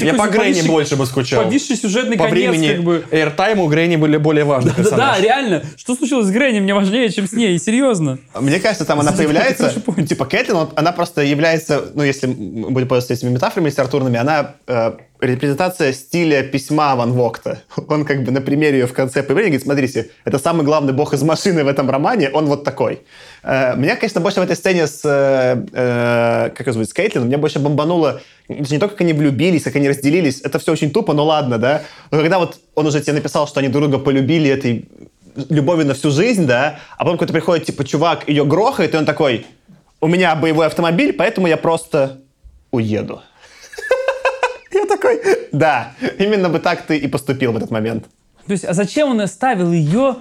Я по Грэнни больше бы скучал. Повисший сюжетный По конец, времени как бы. Airtime у Грэнни были более важные Да, да, персонажи. реально. Что случилось с Грэнни, мне важнее, чем с ней, серьезно. Мне кажется, там она появляется, типа Кэтлин, она просто является, ну, если мы будем пользоваться этими метафорами литературными, она э, репрезентация стиля письма Ван Вогта. Он как бы на примере ее в конце появления говорит, смотрите, это самый главный бог из машины в этом романе, он вот такой. Э, меня, конечно, больше в этой сцене с, э, э, как ее зовут, с Кейтлин, меня больше бомбануло не только, как они влюбились, как они разделились, это все очень тупо, но ладно, да. Но когда вот он уже тебе написал, что они друг друга полюбили этой любовью на всю жизнь, да, а потом какой-то приходит, типа, чувак ее грохает, и он такой, у меня боевой автомобиль, поэтому я просто уеду. Я такой, да, именно бы так ты и поступил в этот момент. То есть, а зачем он оставил ее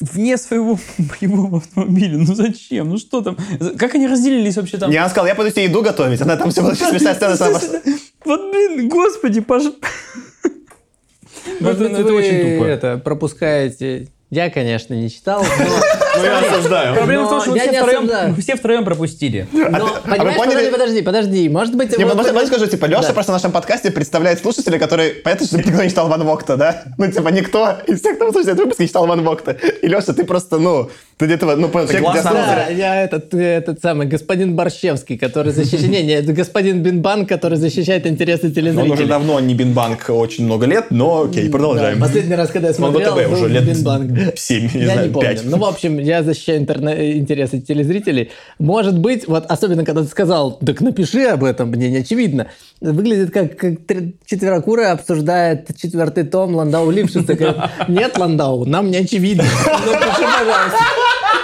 вне своего боевого автомобиля? Ну зачем? Ну что там? Как они разделились вообще там? Я она сказала, я пойду тебе еду готовить. Она там все была смешная сцена. Вот, блин, господи, пож... Может Это это очень тупо. это, пропускаете... Я, конечно, не читал, но... Ну, я осуждаю. Проблема в том, Но что мы все, втроем, все втроем пропустили. но, а вы понимаешь, поняли- подожди, подожди, подожди. Может быть... Не, вот- можно, можно скажу, типа, Леша Да. просто в нашем подкасте представляет слушателей, которые... Понятно, что никто не читал Ван Вогта, да? Ну, типа, никто из тех, кто слушает этот выпуск, не читал Ван Вогта. И, Леша, ты просто, ну, ты где-то, ну, понял, человек. Да, я этот, этот самый господин Борщевский, который защищает... Не, не, это господин Бинбан, который защищает интересы Он уже телезрителей. давно не Бинбанк очень много лет, но окей, продолжаем. Да, последний раз, когда я Ну, смотрел, был уже лет Бинбанк. 7, не я знаю, не помню. 5. Ну, в общем, я защищаю интерне- интересы телезрителей. Может быть, вот особенно, когда ты сказал, так напиши об этом, мне не очевидно. Выглядит как, как четверокурая обсуждает четвертый том Ландау Лившица. Нет, Ландау, нам не очевидно. Напиши, пожалуйста.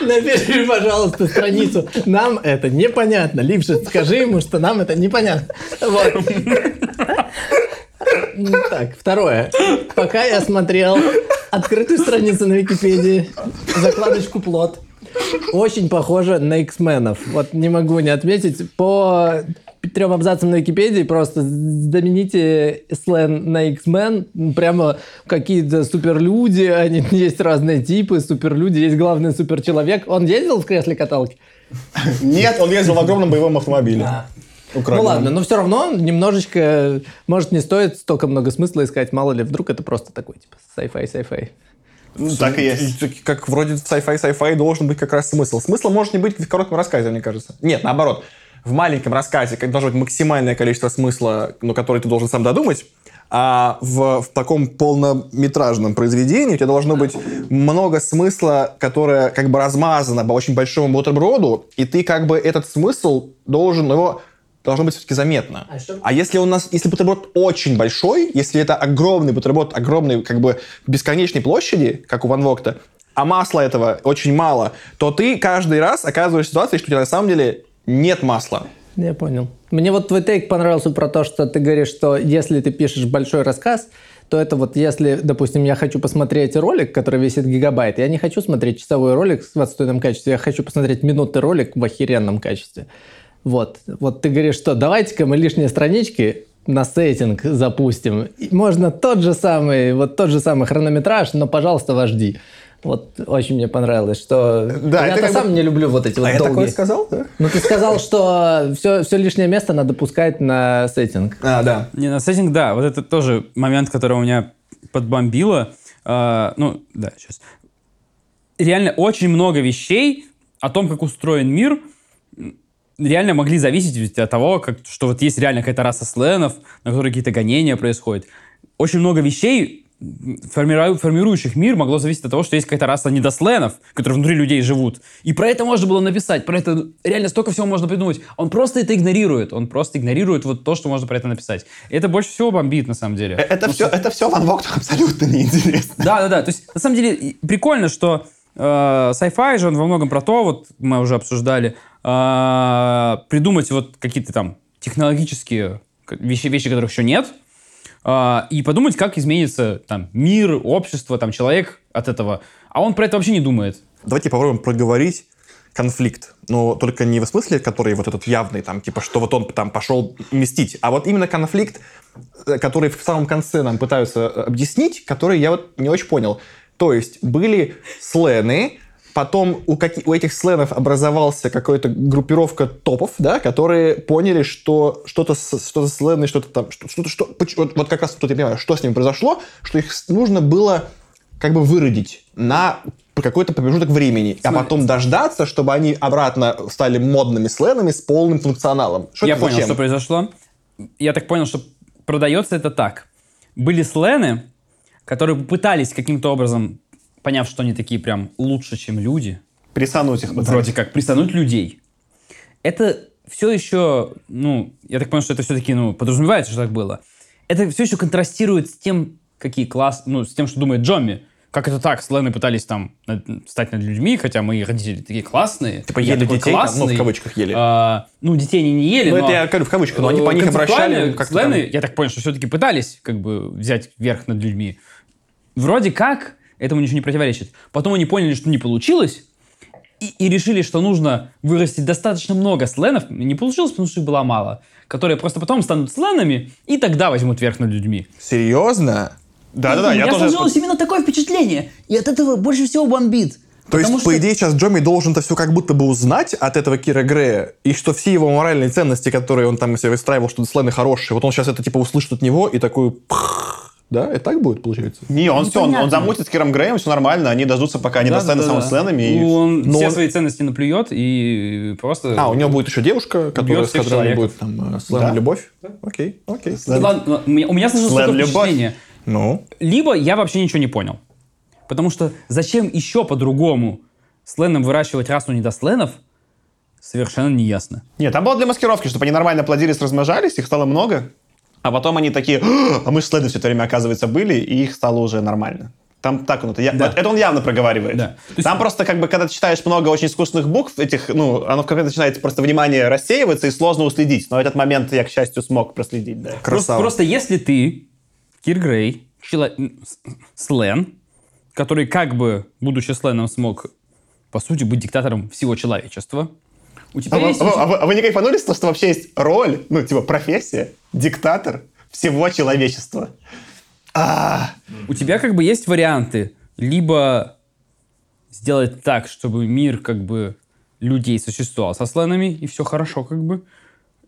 Напиши, пожалуйста, страницу. Нам это непонятно. Лившиц, скажи ему, что нам это непонятно. Вот. Так, второе. Пока я смотрел открытую страницу на Википедии, закладочку плод, очень похоже на X-менов. Вот не могу не отметить. По трем абзацам на Википедии просто замените слэн на X-Men. Прямо какие-то суперлюди, они есть разные типы суперлюди, есть главный суперчеловек. Он ездил в кресле каталки? Нет, он ездил в огромном боевом автомобиле. Ну Украденном. ладно, но все равно немножечко, может, не стоит столько много смысла искать, мало ли, вдруг это просто такой, типа, sci-fi, sci-fi. Ну, Так и есть. Как вроде в sci-fi, sci-fi должен быть как раз смысл. Смысла может не быть в коротком рассказе, мне кажется. Нет, наоборот. В маленьком рассказе должно быть максимальное количество смысла, но который ты должен сам додумать, а в, в таком полнометражном произведении у тебя должно быть много смысла, которое как бы размазано по очень большому бутерброду, и ты как бы этот смысл должен его должно быть все-таки заметно. А что- А если у нас, если бутерброд очень большой, если это огромный бутерброд, огромной, как бы, бесконечной площади, как у Ван Вогта, а масла этого очень мало, то ты каждый раз оказываешься в ситуации, что у тебя на самом деле нет масла. Я понял. Мне вот твой тейк понравился про то, что ты говоришь, что если ты пишешь большой рассказ, то это вот если, допустим, я хочу посмотреть ролик, который весит гигабайт, я не хочу смотреть часовой ролик в отстойном качестве, я хочу посмотреть минутный ролик в охеренном качестве. Вот. Вот ты говоришь, что давайте-ка мы лишние странички на сеттинг запустим. И можно тот же самый, вот тот же самый хронометраж, но, пожалуйста, в HD. Вот очень мне понравилось, что Да, я это то как сам бы- не люблю вот эти А вот я такое долгие. сказал, да? Ну ты сказал, что все, все лишнее место надо пускать на сеттинг. А, да. Не, на сеттинг, да. Вот это тоже момент, который у меня подбомбило. А, ну, да, сейчас. Реально очень много вещей о том, как устроен мир, реально могли зависеть от того, как, что вот есть реально какая-то раса сленов, на которой какие-то гонения происходят. Очень много вещей, формиру- формирующих мир, могло зависеть от того, что есть какая-то раса недосленов, которые внутри людей живут. И про это можно было написать, про это реально столько всего можно придумать. Он просто это игнорирует, он просто игнорирует вот то, что можно про это написать. И это больше всего бомбит, на самом деле. Э, Это все, это все Ван Вогту абсолютно неинтересно. Да, да, да. То есть, на самом деле, прикольно, что э, sci-fi же он во многом про то, вот мы уже обсуждали, придумать вот какие-то там технологические вещи, вещи, которых еще нет, э, и подумать, как изменится там мир, общество, там человек от этого. А он про это вообще не думает. Давайте попробуем проговорить конфликт. Но только не в смысле, который вот этот явный, там, типа, что вот он там пошел мстить, а вот именно конфликт, э, который в самом конце нам пытаются э, объяснить, который я вот не очень понял. То есть были слены, потом у, каки- у этих сленов образовался какая-то группировка топов, да, которые поняли, что что-то с- что-то слены, что-то там, что- что-то, что, вот, вот как раз тут я понимаю, что с ними произошло, что их нужно было как бы выродить на какой-то промежуток времени, а Смотри. потом дождаться, чтобы они обратно стали модными сленами с полным функционалом. Что Я понял, зачем? что произошло. Я так понял, что продается это так. Были слены, которые пытались каким-то образом, поняв, что они такие прям лучше, чем люди, Присануть их пытались. вроде как, пристануть людей. Это все еще, ну, я так понял, что это все-таки, ну, подразумевается, что так было. Это все еще контрастирует с тем, какие класс, ну, с тем, что думает Джомми. Как это так? Слены пытались там стать над людьми, хотя мои родители такие классные. Типа ели детей, там, ну, в кавычках ели. А, ну, детей они не ели, Ну, но... это я говорю в кавычках, но они по них обращали как-то слены, там- я так понял, что все-таки пытались как бы взять верх над людьми. Вроде как этому ничего не противоречит. Потом они поняли, что не получилось, и, и решили, что нужно вырастить достаточно много сленов. Не получилось, потому что их было мало. Которые просто потом станут сленами, и тогда возьмут верх над людьми. Серьезно? Да-да-да, я у меня тоже... сложилось именно такое впечатление. И от этого больше всего бомбит. То есть, Потому по что- идее, сейчас Джоми должен это все как будто бы узнать от этого Кира Грея, и что все его моральные ценности, которые он там себе выстраивал, что слены хорошие, вот он сейчас это типа услышит от него и такой... «Пх». Да? Это так будет, получается? Не, он все, он, он замутит с Киром Греем, все нормально, они дождутся, пока они достанут Да-да-да. самым сленами. и- Ну, Он Но все он- свои ценности наплюет и просто... А, у него будет еще девушка, которая, с которой будет там слэм Да. любовь? Окей, окей. Слэм. Ладно, у меня, у меня сложилось такое любовь. впечатление. Ну, Либо я вообще ничего не понял. Потому что зачем еще по-другому сленам выращивать расу недосленов, совершенно не ясно. Нет, там было для маскировки, чтобы они нормально плодились, размножались, их стало много. А потом они такие, а мы же слены все это время, оказывается, были, и их стало уже нормально. Там так он это, я- Да. это он явно проговаривает. Да. Есть- Там просто как бы, когда ты читаешь много очень искусственных букв, этих, ну, оно в какой-то начинает просто внимание рассеиваться и сложно уследить. Но этот момент я, к счастью, смог проследить, да. Просто, красава. просто если ты, Кир Грей, чело- слен, который как бы, будучи сленом, смог, по сути, быть диктатором всего человечества, у тебя А есть... а а вы- а вы не кайфанули с того, что вообще есть роль, ну, типа, профессия, диктатор всего человечества? А, у тебя как бы есть варианты. Либо сделать так, чтобы мир как бы людей существовал со сленами, и все хорошо как бы.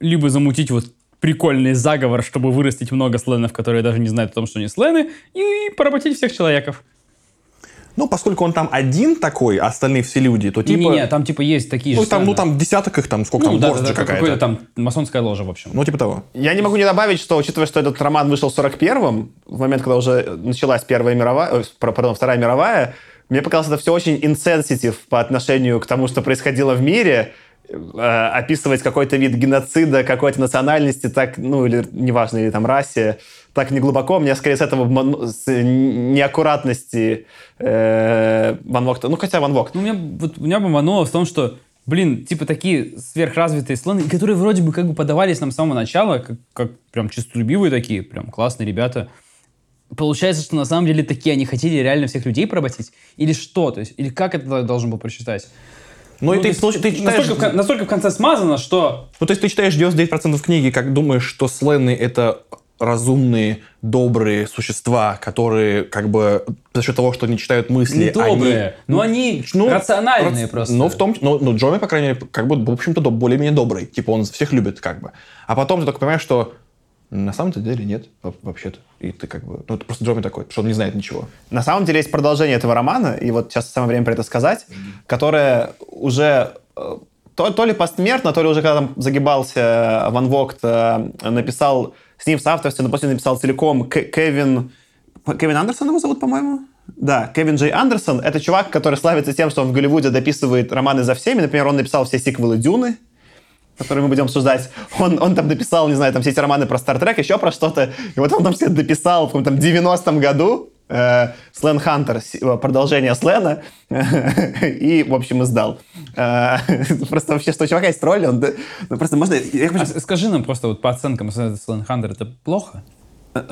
Либо замутить вот прикольный заговор, чтобы вырастить много сленов, которые даже не знают о том, что они слены, и поработить всех человеков. Ну, поскольку он там один такой, а остальные все люди, то типа... Не-не, там типа есть такие ну, же там, ну, там десяток их, там, сколько Ну, там, да, да, да, какая-то. какое-то там масонская ложа, в общем. Ну, типа того. Я не могу не добавить, что, учитывая, что этот роман вышел в 41-м, в момент, когда уже началась Первая мировая, э, пардон, Вторая мировая, мне показалось это все очень инсенситив по отношению к тому, что происходило в мире, описывать какой-то вид геноцида какой-то национальности, так, ну, или неважно, или там расе, так не глубоко. Мне скорее с этого с неаккуратности э, Ван Вогта. Ну, хотя Ван Вогт. Ну, меня, вот, у меня бомбануло в том, что, блин, типа такие сверхразвитые слоны, которые вроде бы как бы подавались нам с самого начала, как, как прям честолюбивые такие, прям классные ребята. Получается, что на самом деле такие они хотели реально всех людей поработить? Или что? То есть, или как это должен был прочитать? Ну, и то ты, есть ты читаешь... настолько, в настолько в конце смазано, что Ну, то есть ты читаешь 99% книги, как думаешь, что слены — это разумные, добрые существа, которые как бы за счет того, что они читают мысли, Не добрые, они- но они ну, рациональные рац- просто. Ну, в том, ну, ну, Джоми, по крайней мере, как бы, в общем-то, более-менее добрый. Типа, он всех любит, как бы. А потом ты только понимаешь, что на самом-то деле нет, во- вообще-то. И ты как бы... Ну, это просто Джоми такой, что он не знает ничего. На самом деле есть продолжение этого романа, и вот сейчас самое время про это сказать, которое уже э, то, то ли постмертно, то ли уже когда там загибался Ван Вогт, э, написал с ним в соавторстве, но после написал целиком К- Кевин... Кевин Андерсон его зовут, по-моему? Да, Кевин Джей Андерсон. Это чувак, который славится тем, что он в Голливуде дописывает романы за всеми. Например, он написал все сиквелы «Дюны», которые мы будем обсуждать. Он, он там дописал, не знаю, там все эти романы про Стартрек, еще про что-то. И вот он там все дописал в каком-то там 90-м году э, Слен Хантер, э, продолжение Слена, и, в общем, издал. Э, Просто вообще, что чувака есть роль, он... ну, просто можно... я хочу- А скажи нам просто вот по оценкам Слэн Хантер, это плохо?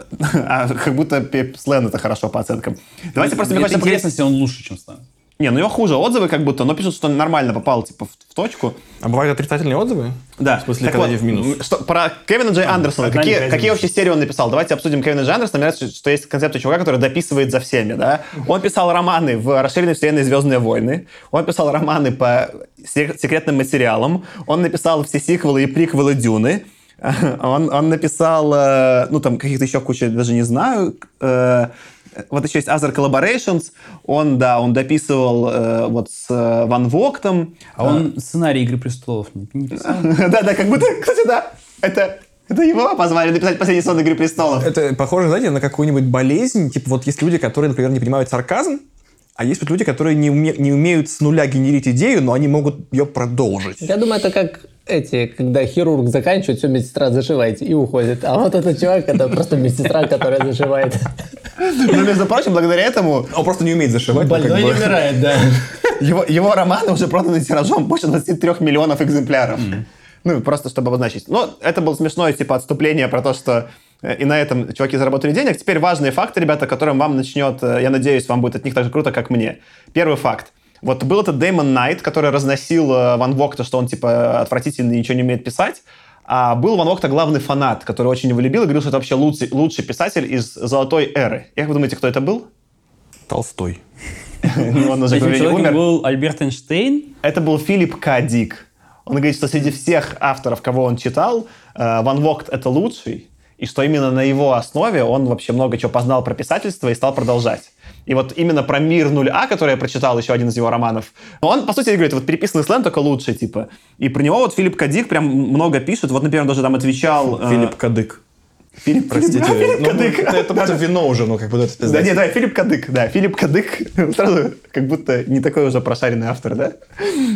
А, как будто Слен это хорошо по оценкам. Давайте просто... мне хочется интересно, если он лучше, чем Слэн. Не, ну его хуже отзывы как будто, но пишут, что он нормально попал, типа, в, в точку. А бывают отрицательные отзывы? Да. В смысле, Так когда вот, они в минус? Что, про Кевина Джей Андерсона. одна Какие, какие вообще серии он написал? Давайте обсудим Кевина Джей Андерсона. Мне нравится, что есть концепция чувака, который дописывает за всеми. Да? Он писал романы в расширенной вселенной «Звездные войны». Он писал романы по сек- секретным материалам. Он написал все сиквелы и приквелы «Дюны». Он, он написал, э, ну, там, каких-то еще куча, даже не знаю, э, вот еще есть Other Collaborations. Он, да, он дописывал э, вот с э, Ван Воктом. А он сценарий «Игры престолов» не, писал? Да-да, как будто, кстати, да, это, это его позвали написать последний сон «Игры престолов». Это похоже, знаете, на какую-нибудь болезнь. Типа вот есть люди, которые, например, не понимают сарказм, а есть вот люди, которые не, уме- не умеют с нуля генерить идею, но они могут ее продолжить. Я думаю, это как эти, когда хирург заканчивает, все, медсестра зашивайте и уходит. А вот этот чувак, это просто медсестра, которая зашивает. Но, между прочим, благодаря этому Он просто не умеет зашивать. ну, Больной не умирает, да. его, романы уже проданы тиражом больше 23 миллионов экземпляров. Ну, просто чтобы обозначить. Но это было смешное, типа, отступление про то, что э, и на этом чуваки заработали денег. Теперь важные факты, ребята, которым вам начнет, э, я надеюсь, вам будет от них так же круто, как мне. Первый факт. Вот был этот Дэймон Найт, который разносил э, Ван Вогта, что он, типа, отвратительный и ничего не умеет писать. А был Ван Вогта главный фанат, который очень его любил и говорил, что это вообще лучший, лучший писатель из золотой эры. Как вы думаете, кто это был? Толстой. Ну, Он уже, умер. был Альберт Эйнштейн. Это был Филипп К. Дик. Он говорит, что среди всех авторов, кого он читал, э, Ван Вогт — это лучший, и что именно на его основе он вообще много чего познал про писательство и стал продолжать. И вот именно про «Мир 0А», который я прочитал, еще один из его романов, он, по сути, говорит, вот переписанный сленг только лучше, типа. И про него вот Филипп К. Дик прям много пишет. Вот, например, даже там отвечал... э, Филипп Кадык. Филипп, Простите. Филипп Ну, Кадык. это, это просто вино уже, ну, как бы это Да, нет, да, Филипп Кадык, да, Филипп Кадык, сразу как будто не такой уже прошаренный автор, да?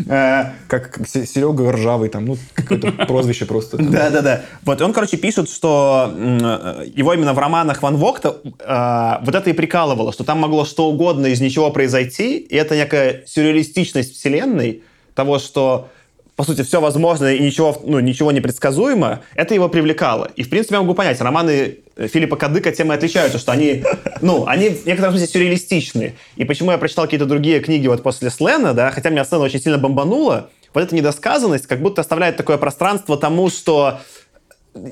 Э, Как, как Се- Серега Ржавый, там, ну, какое-то прозвище просто. Да, да, да. Вот он, короче, пишет, что э, его именно в романах Ван Вогта э, вот это и прикалывало, что там могло что угодно из ничего произойти, и это некая сюрреалистичность вселенной того, что по сути, все возможно и ничего, ну, ничего не предсказуемо, это его привлекало. И, в принципе, я могу понять, романы э, Филиппа Кадыка тем и отличаются, что они, ну, они в некотором смысле сюрреалистичны. И почему я прочитал какие-то другие книги вот после Слена, да, хотя меня Слен очень сильно бомбануло, вот эта недосказанность как будто оставляет такое пространство тому, что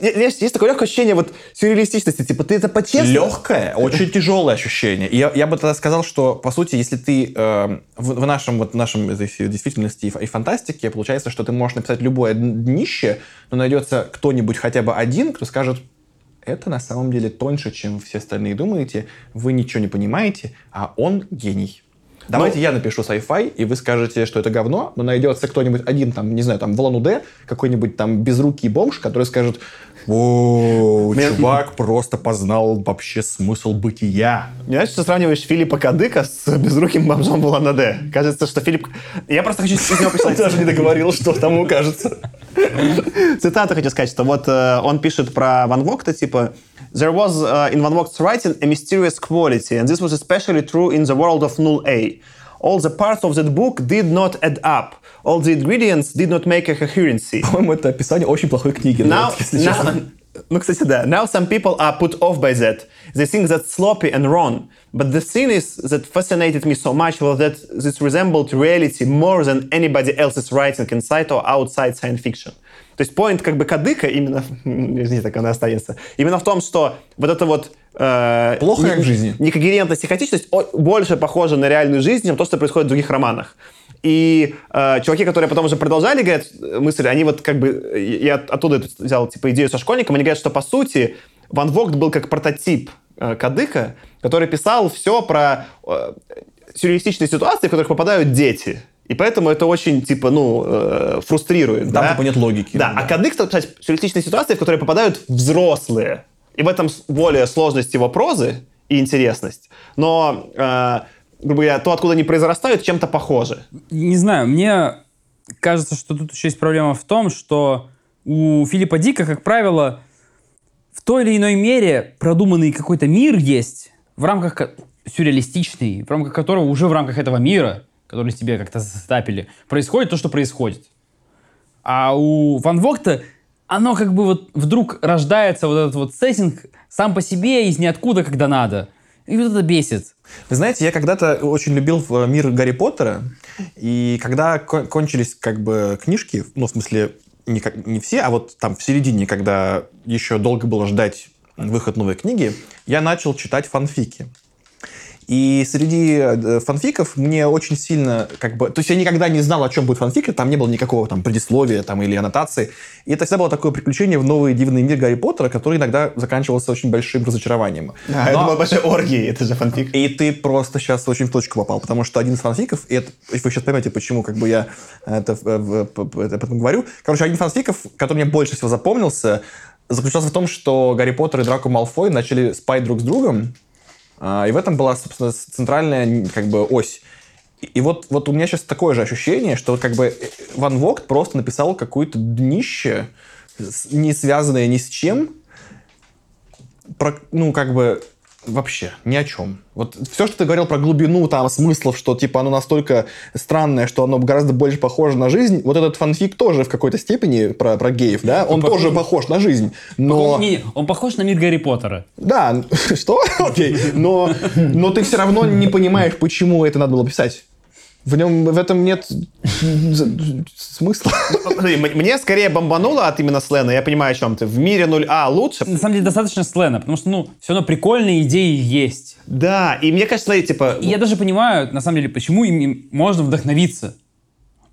есть, есть такое легкое ощущение вот сюрреалистичности, типа ты это по-честному... Легкое, очень тяжелое ощущение. Я, я бы тогда сказал, что, по сути, если ты э, в, в нашем, вот, нашем действительности и, и фантастике, получается, что ты можешь написать любое днище, но найдется кто-нибудь хотя бы один, кто скажет, это на самом деле тоньше, чем все остальные думаете, вы ничего не понимаете, а он гений. Давайте я напишу sci-fi, и вы скажете, что это говно, но найдется кто-нибудь один, там, не знаю, там, в Улан-Удэ, какой-нибудь там безрукий бомж, который скажет, о, чувак просто познал вообще смысл бытия. Не знаешь, что сравниваешь Филиппа Кадыка с безруким бомжом в Улан-Удэ? Кажется, что Филипп... Я просто хочу из него прочитать. Даже не договорил, что тому кажется. Цитату хочу сказать, что вот э, он пишет про Ван Вогта, типа There was uh, in Van Vogt's writing a mysterious quality, and this was especially true in the world of Null A. All the parts of that book did not add up. All the ingredients did not make a coherency. По-моему, это описание очень плохой книги. ну, Now, вот, если now, честно. Ну, кстати, да. Now some people are put off by that. They think that's sloppy and wrong. But the thing is that fascinated me so much was that this resembled reality more than anybody else's writing inside or outside science fiction. То есть point как бы кадыка именно, извините, так она останется, именно в том, что вот это вот э, Плохо, не- как в жизни. Некогерентность и хаотичность о- больше похожа на реальную жизнь, чем то, что происходит в других романах. И э, чуваки, которые потом уже продолжали, говорят, э, мысль, они вот как бы, э, я от- оттуда взял типа идею со школьником, они говорят, что по сути Ван Вогт был как прототип э, Кадыка, который писал все про э, сюрреалистичные ситуации, в которых попадают дети. И поэтому это очень, типа, ну, э, фрустрирует. Там да? типа нет логики. Да, а Кадык, кстати, сюрреалистичные ситуации, в которые попадают взрослые. И в этом более сложность его прозы и интересность. Но, э, грубо говоря, то, откуда они произрастают, чем-то похоже. Не знаю, мне кажется, что тут еще есть проблема в том, что у Филиппа Дика, как правило, в той или иной мере продуманный какой-то мир есть, в рамках сюрреалистичный, в рамках которого уже в рамках этого мира, который тебе как-то застапили, происходит то, что происходит. А у Ван Вогта оно как бы вот вдруг рождается вот этот вот сеттинг сам по себе из ниоткуда, когда надо. И вот это бесит. Вы знаете, я когда-то очень любил э, мир Гарри Поттера, и когда кон- кончились как бы книжки, ну, в смысле, не, как- не все, а вот там в середине, когда еще долго было ждать выход новой книги, я начал читать фанфики. И среди э, фанфиков мне очень сильно, как бы, то есть я никогда не знал, о чем будет фанфик, и там не было никакого там предисловия там, или аннотации. И это всегда было такое приключение в новый дивный мир Гарри Поттера, который иногда заканчивался очень большим разочарованием. А, это Но- была большая оргия, это же фанфик. и ты просто сейчас очень в точку попал, потому что один из фанфиков, и это, вы сейчас поймете, почему как бы я это, это об этом говорю. Короче, один из фанфиков, который мне больше всего запомнился, заключался в том, что Гарри Поттер и Драко Малфой начали спать друг с другом, и в этом была, собственно, центральная как бы ось. И- вот, вот у меня сейчас такое же ощущение, что как бы э, Ван Вогт просто написал какое-то днище, не связанное ни с чем, про, ну, как бы, вообще ни о чем. Вот все, что ты говорил про глубину там смыслов, что типа оно настолько странное, что оно гораздо больше похоже на жизнь, вот этот фанфик тоже в какой-то степени про, про геев, да, он Похож- тоже похож на жизнь, но... Он, не, он похож на мир Гарри Поттера. Да, что? Окей. Но, но ты все равно не понимаешь, почему это надо было писать. В нем, в этом нет смысла. М- Мне скорее бомбануло от именно Слена, я понимаю, о чем ты. В мире 0А лучше. На самом деле достаточно слена, потому что, ну, все равно прикольные идеи есть. Да, и мне кажется, смотри, типа... И я даже понимаю, на самом деле, почему им, им можно вдохновиться.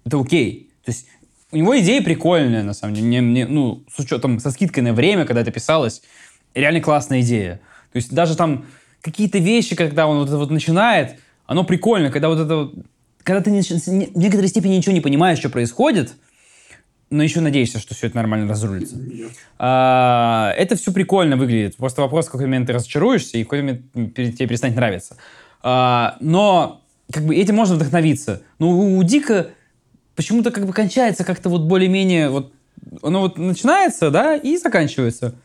Это окей. То есть у него идеи прикольные, на самом деле. Мне, мне, ну, с учетом, со скидкой на время, когда это писалось, реально классная идея. То есть даже там какие-то вещи, когда он вот это вот начинает, оно прикольно, когда вот это вот- Когда ты в некоторой степени ничего не понимаешь, что происходит, но еще надеешься, что все это нормально разрулится. А, это все прикольно выглядит. Просто вопрос, в какой момент ты разочаруешься, и в какой момент тебе перестанет нравиться. А, но как бы этим можно вдохновиться. Но у, у Дика почему-то как бы кончается как-то вот более-менее вот оно вот начинается, да, и заканчивается.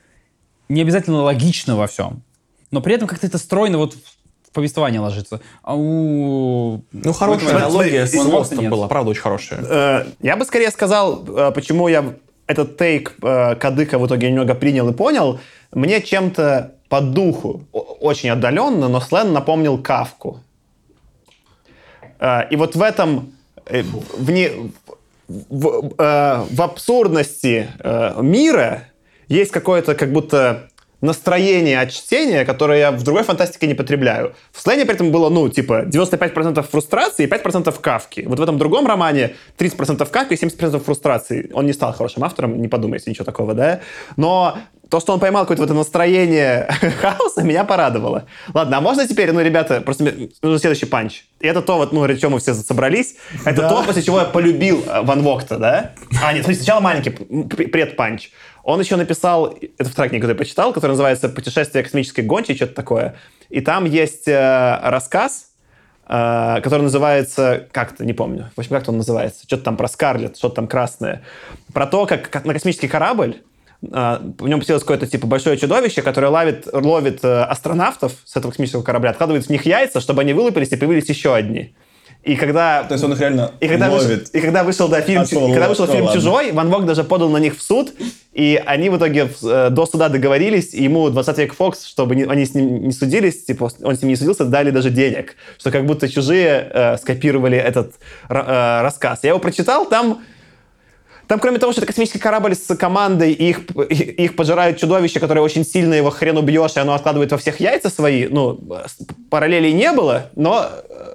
Не обязательно логично во всем. Но при этом как-то это стройно вот в повествование ложится. А у... Ну, хорошая аналогия с Лостом была, правда, очень хорошая. Э, я бы скорее сказал, э, почему я этот тейк э, Кадыка в итоге немного принял и понял. Мне чем-то по духу, очень отдаленно, но Слен напомнил Кавку. И вот в этом, в, не- в- в абсурдности мира есть какое-то как будто настроение от чтения, которое я в другой фантастике не потребляю. В Слене при этом было, ну, типа, 95% фрустрации и 5% кавки. Вот в этом другом романе 30% кавки и 70% фрустрации. Он не стал хорошим автором, не подумайте, ничего такого, да? Но то, что он поймал какое-то вот это настроение хаоса, меня порадовало. Ладно, а можно теперь, ну, ребята, просто нужен следующий панч. И это то, вот, ну, ради чего мы все собрались. Это то, после чего я полюбил э, Ван Вогта, да? А, нет, сначала маленький предпанч. Он еще написал, это вторая книга, которую я почитал, которая называется «Путешествие космической гончей», что-то такое. И там есть э, рассказ, э, который называется, как-то, не помню, в общем, как-то он называется, что-то там про Скарлетт, что-то там красное, про то, как, как на космический корабль а, в нем поселилось какое-то типа большое чудовище, которое ловит, ловит э, астронавтов с этого космического корабля, откладывает в них яйца, чтобы они вылупились и появились еще одни. И когда... То есть он их реально И когда, вышел, ловит. и когда вышел, да, фильм, А то когда вышел то фильм ладно. «Чужой», Ван Вог даже подал на них в суд, и они в итоге э, до суда договорились, и ему 20 век Фокс, чтобы не- они с ним не судились, типа, он с ним не судился, дали даже денег, что как будто «Чужие» э, скопировали этот э, рассказ. Я его прочитал, там... Там, кроме того, что это космический корабль с командой, и их, их, их пожирают чудовища, которые очень сильно его хрен убьешь, и оно откладывает во всех яйца свои, ну, параллелей не было, но э,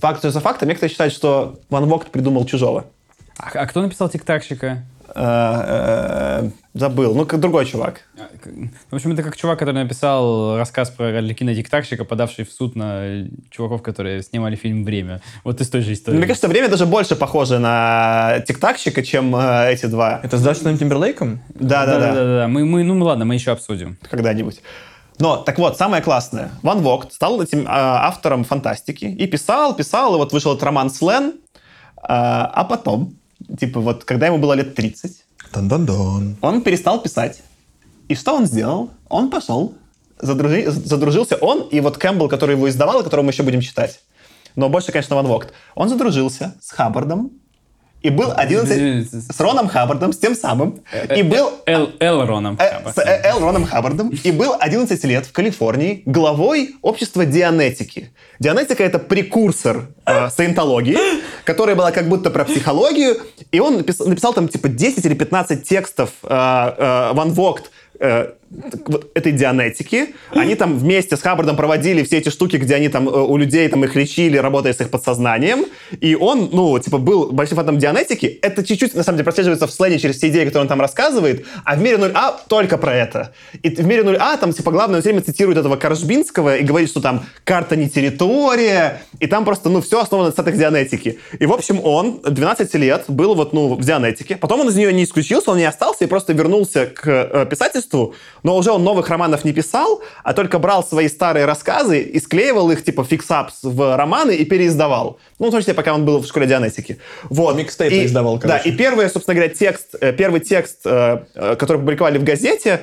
факт за фактом, некоторые считают, что Ван Вогт придумал чужого. А, а кто написал тик-такщика? Э, э, Забыл. Ну, как другой чувак. В общем, это как чувак, который написал рассказ про Арлекина тик-такщика, подавший в суд на чуваков, которые снимали фильм «Время». Вот из той же истории. Мне кажется, время даже больше похоже на тиктакщика, чем э, эти два. Это с Джастином Тимберлейком? Да-да-да. Мы, мы, ну ладно, мы еще обсудим. когда-нибудь. Но, так вот, самое классное. Ван Вогт стал этим а, автором фантастики и писал, писал, и вот вышел этот роман «Слен», а, а потом, типа вот, когда ему было лет 30, Дан-дан-дан. он перестал писать. И что он сделал? Он пошел, задружи- задружился он и вот Кэмпбелл, который его издавал, и которого мы еще будем читать. Но больше, конечно, Ван Вогт. Он задружился с Хаббардом и был 11... С Роном Хаббардом, с тем самым. И был Эл, Элроном. Э, с э, Эл Роном Хаббардом и был 11 лет в Калифорнии главой общества дианетики. Дианетика — это прекурсор э, саентологии, которая была как будто про психологию, и он напис- написал, там типа 10 или 15 текстов э, э, Ван Вогт э, вот этой дианетики. Они там вместе с Хаббардом проводили все эти штуки, где они там э, у людей там их лечили, работая с их подсознанием. И он, ну, типа, был большим фанатом дианетики. Это чуть-чуть, на самом деле, прослеживается в «Слэне» через все идеи, которые он там рассказывает. А в мире 0А только про это. И в мире 0А там, типа, главное, он все время цитирует этого Коржибского и говорит, что там карта не территория. И там просто, ну, все основано на цитатах дианетики. И, в общем, он 12 лет был вот, ну, в дианетике. Потом он из нее не исключился, он не остался и просто вернулся к э, писательству. Но уже он новых романов не писал, а только брал свои старые рассказы и склеивал их, типа, fix-ups в романы и переиздавал. Ну, в том числе, пока он был в школе дианетики. Вот. Микстейпы И- издавал, Да, короче. и первый, собственно говоря, текст, э, первый текст, э, э, который публиковали в газете,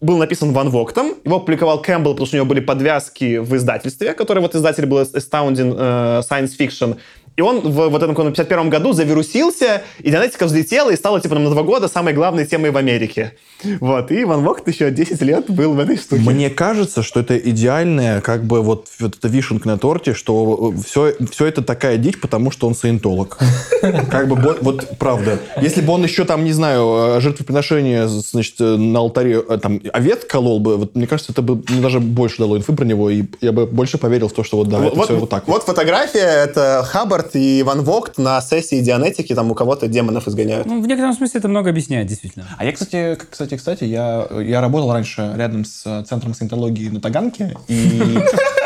был написан Ван Воктом. Его публиковал Кэмпбелл, потому что у него были подвязки в издательстве, которое вот издатель был Astounding Science Fiction. И он в вот этом 51 году завирусился, и дианетика взлетела и стала, типа, на два года самой главной темой в Америке. Вот, и Ван Вогт еще 10 лет был в этой штуке. Мне кажется, что это идеальная, как бы вот, вот эта вишенка на торте, что все, все это такая дичь, потому что он саентолог. Как бы вот правда. Если бы он еще там, не знаю, э, жертвоприношение, значит, э, на алтаре э, там овец колол бы, вот, мне кажется, это бы мне даже больше дало инфы про него, и я бы больше поверил в то, что вот да, это вот, все вот так. вот. вот фотография, это Хаббард и Ван Вогт на сессии дианетики, там у кого-то демонов изгоняют. Ну, в некотором смысле это много объясняет, действительно. А я, кстати, кстати, кстати, я, я работал раньше рядом с э, центром саентологии на Таганке, и,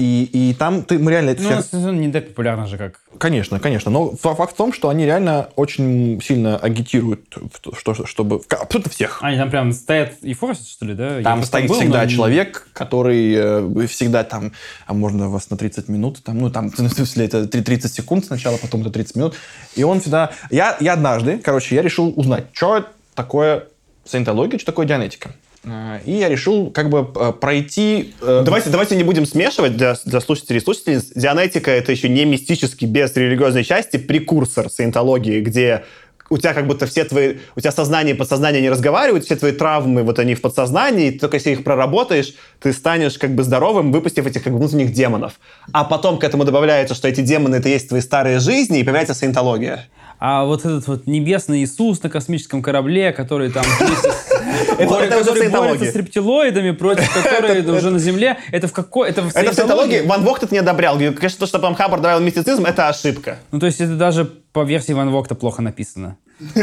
и, и там ты, мы реально... это Ну, всех- он не так популярно же, как... Конечно, конечно. Но фа- факт в том, что они реально очень сильно агитируют, что, чтобы... Абсолютно всех. Они там прям стоят и форсят, что ли, да? Я Там просто стоит был, всегда но- человек, который э, всегда там, а можно вас на 30 минут, там, ну, там, в смысле, это три- 30 секунд сначала, потом это 30 минут. И он всегда... Я, я однажды, короче, я решил узнать, что такое саентология, что такое дианетика. Э, И я решил как бы э, пройти... э, Давайте, давайте не будем смешивать для, для слушателей и слушательниц. Дианетика — это еще не мистический, без религиозной части, прекурсор саентологии, где у тебя как будто все твои... У тебя сознание и подсознание не разговаривают, все твои травмы, вот они в подсознании, и только если их проработаешь, ты станешь как бы здоровым, выпустив этих как бы внутренних демонов. А потом к этому добавляется, что эти демоны — это есть твои старые жизни, и появляется саентология. А вот этот вот небесный Иисус на космическом корабле, который там который- борется с рептилоидами, против которой уже на Земле. Это в какой... Это в саентологии Ван Вогт это не одобрял. Конечно, то, что там Хаббард добавил мистицизм, это ошибка. Ну, то есть это даже по версии Ван Вогта плохо написано.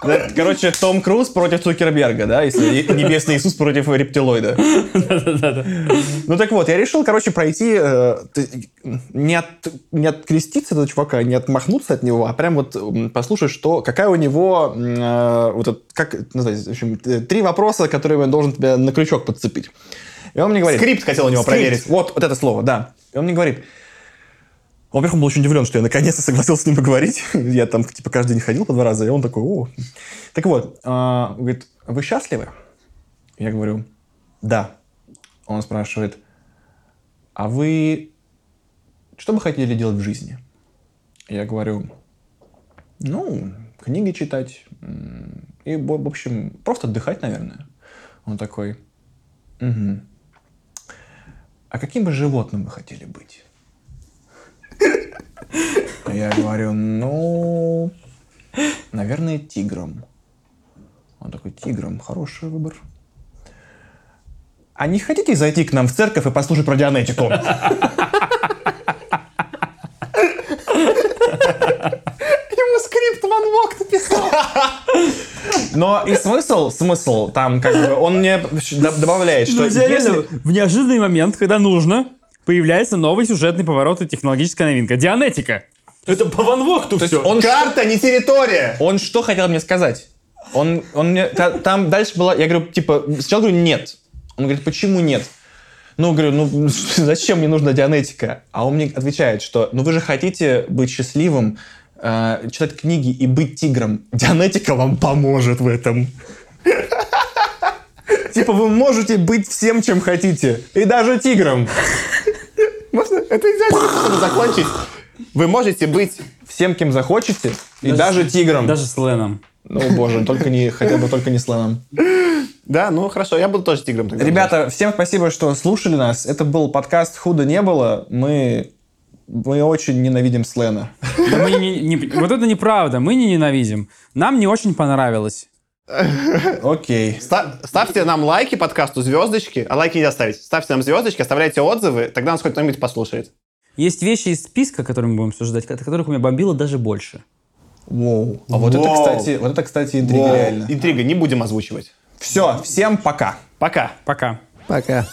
Короче, Том Круз против Цукерберга, да, если Небесный Иисус против рептилоида. Ну так вот, я решил, короче, пройти, э, не, от, не откреститься от этого чувака, не отмахнуться от него, а прям вот послушать, что, какая у него, э, вот как назвать, в общем, э, три вопроса, которые он должен тебя на крючок подцепить. И он мне говорит... Скрипт хотел у него Скрипт. проверить. Вот, вот это слово, да. И он мне говорит, во-первых, он был очень удивлен, что я наконец-то согласился с ним поговорить. Я там, типа, каждый день ходил по два раза, и он такой, о. Так вот, а, говорит, вы счастливы? Я говорю, да. Он спрашивает, а вы что бы хотели делать в жизни? Я говорю, ну, книги читать. И, в общем, просто отдыхать, наверное. Он такой, «Мгм. А каким бы животным вы хотели быть? Я говорю, ну, наверное, тигром. Он такой, тигром, хороший выбор. А не хотите зайти к нам в церковь и послушать про дианетику? Ему скрипт Ван Вогт написал. Но и смысл, смысл там как бы, он мне добавляет, что Ну, если... в неожиданный момент, когда нужно, появляется новый сюжетный поворот и технологическая новинка. Дианетика. Это по Ван есть все. он, Карта, не территория! он что хотел мне сказать? Он, он мне, та- там дальше была, я говорю, типа, сначала говорю, нет. Он говорит, почему нет? Ну, говорю, ну, зачем мне нужна дианетика? А он мне отвечает, что, ну, вы же хотите быть счастливым, э, читать книги и быть тигром. Дианетика вам поможет в этом. Типа, вы можете быть всем, чем хотите. И даже тигром. Можно? Это идеально, закончить. Вы можете быть... Всем, кем захочете. И даже тигром. Даже с Леном. Ну, боже, только не, хотя бы только не слоном. Да, ну хорошо, я буду тоже тигром тогда. Ребята, всем спасибо, что слушали нас. Это был подкаст «Худо не было». Мы, мы очень ненавидим Слена. Да мы не- не- вот это неправда, мы не ненавидим. Нам не очень понравилось. Окей. Ста- ставьте нам лайки подкасту, звездочки. А лайки нельзя ставить. Ставьте нам звездочки, оставляйте отзывы, тогда нас хоть кто-нибудь послушает. Есть вещи из списка, которые мы будем обсуждать, от которых у меня бомбило даже больше. Воу. А вот это, Воу. кстати, вот это, кстати, интрига реально. Интрига, не будем озвучивать. Все, всем пока. Пока. Пока. Пока.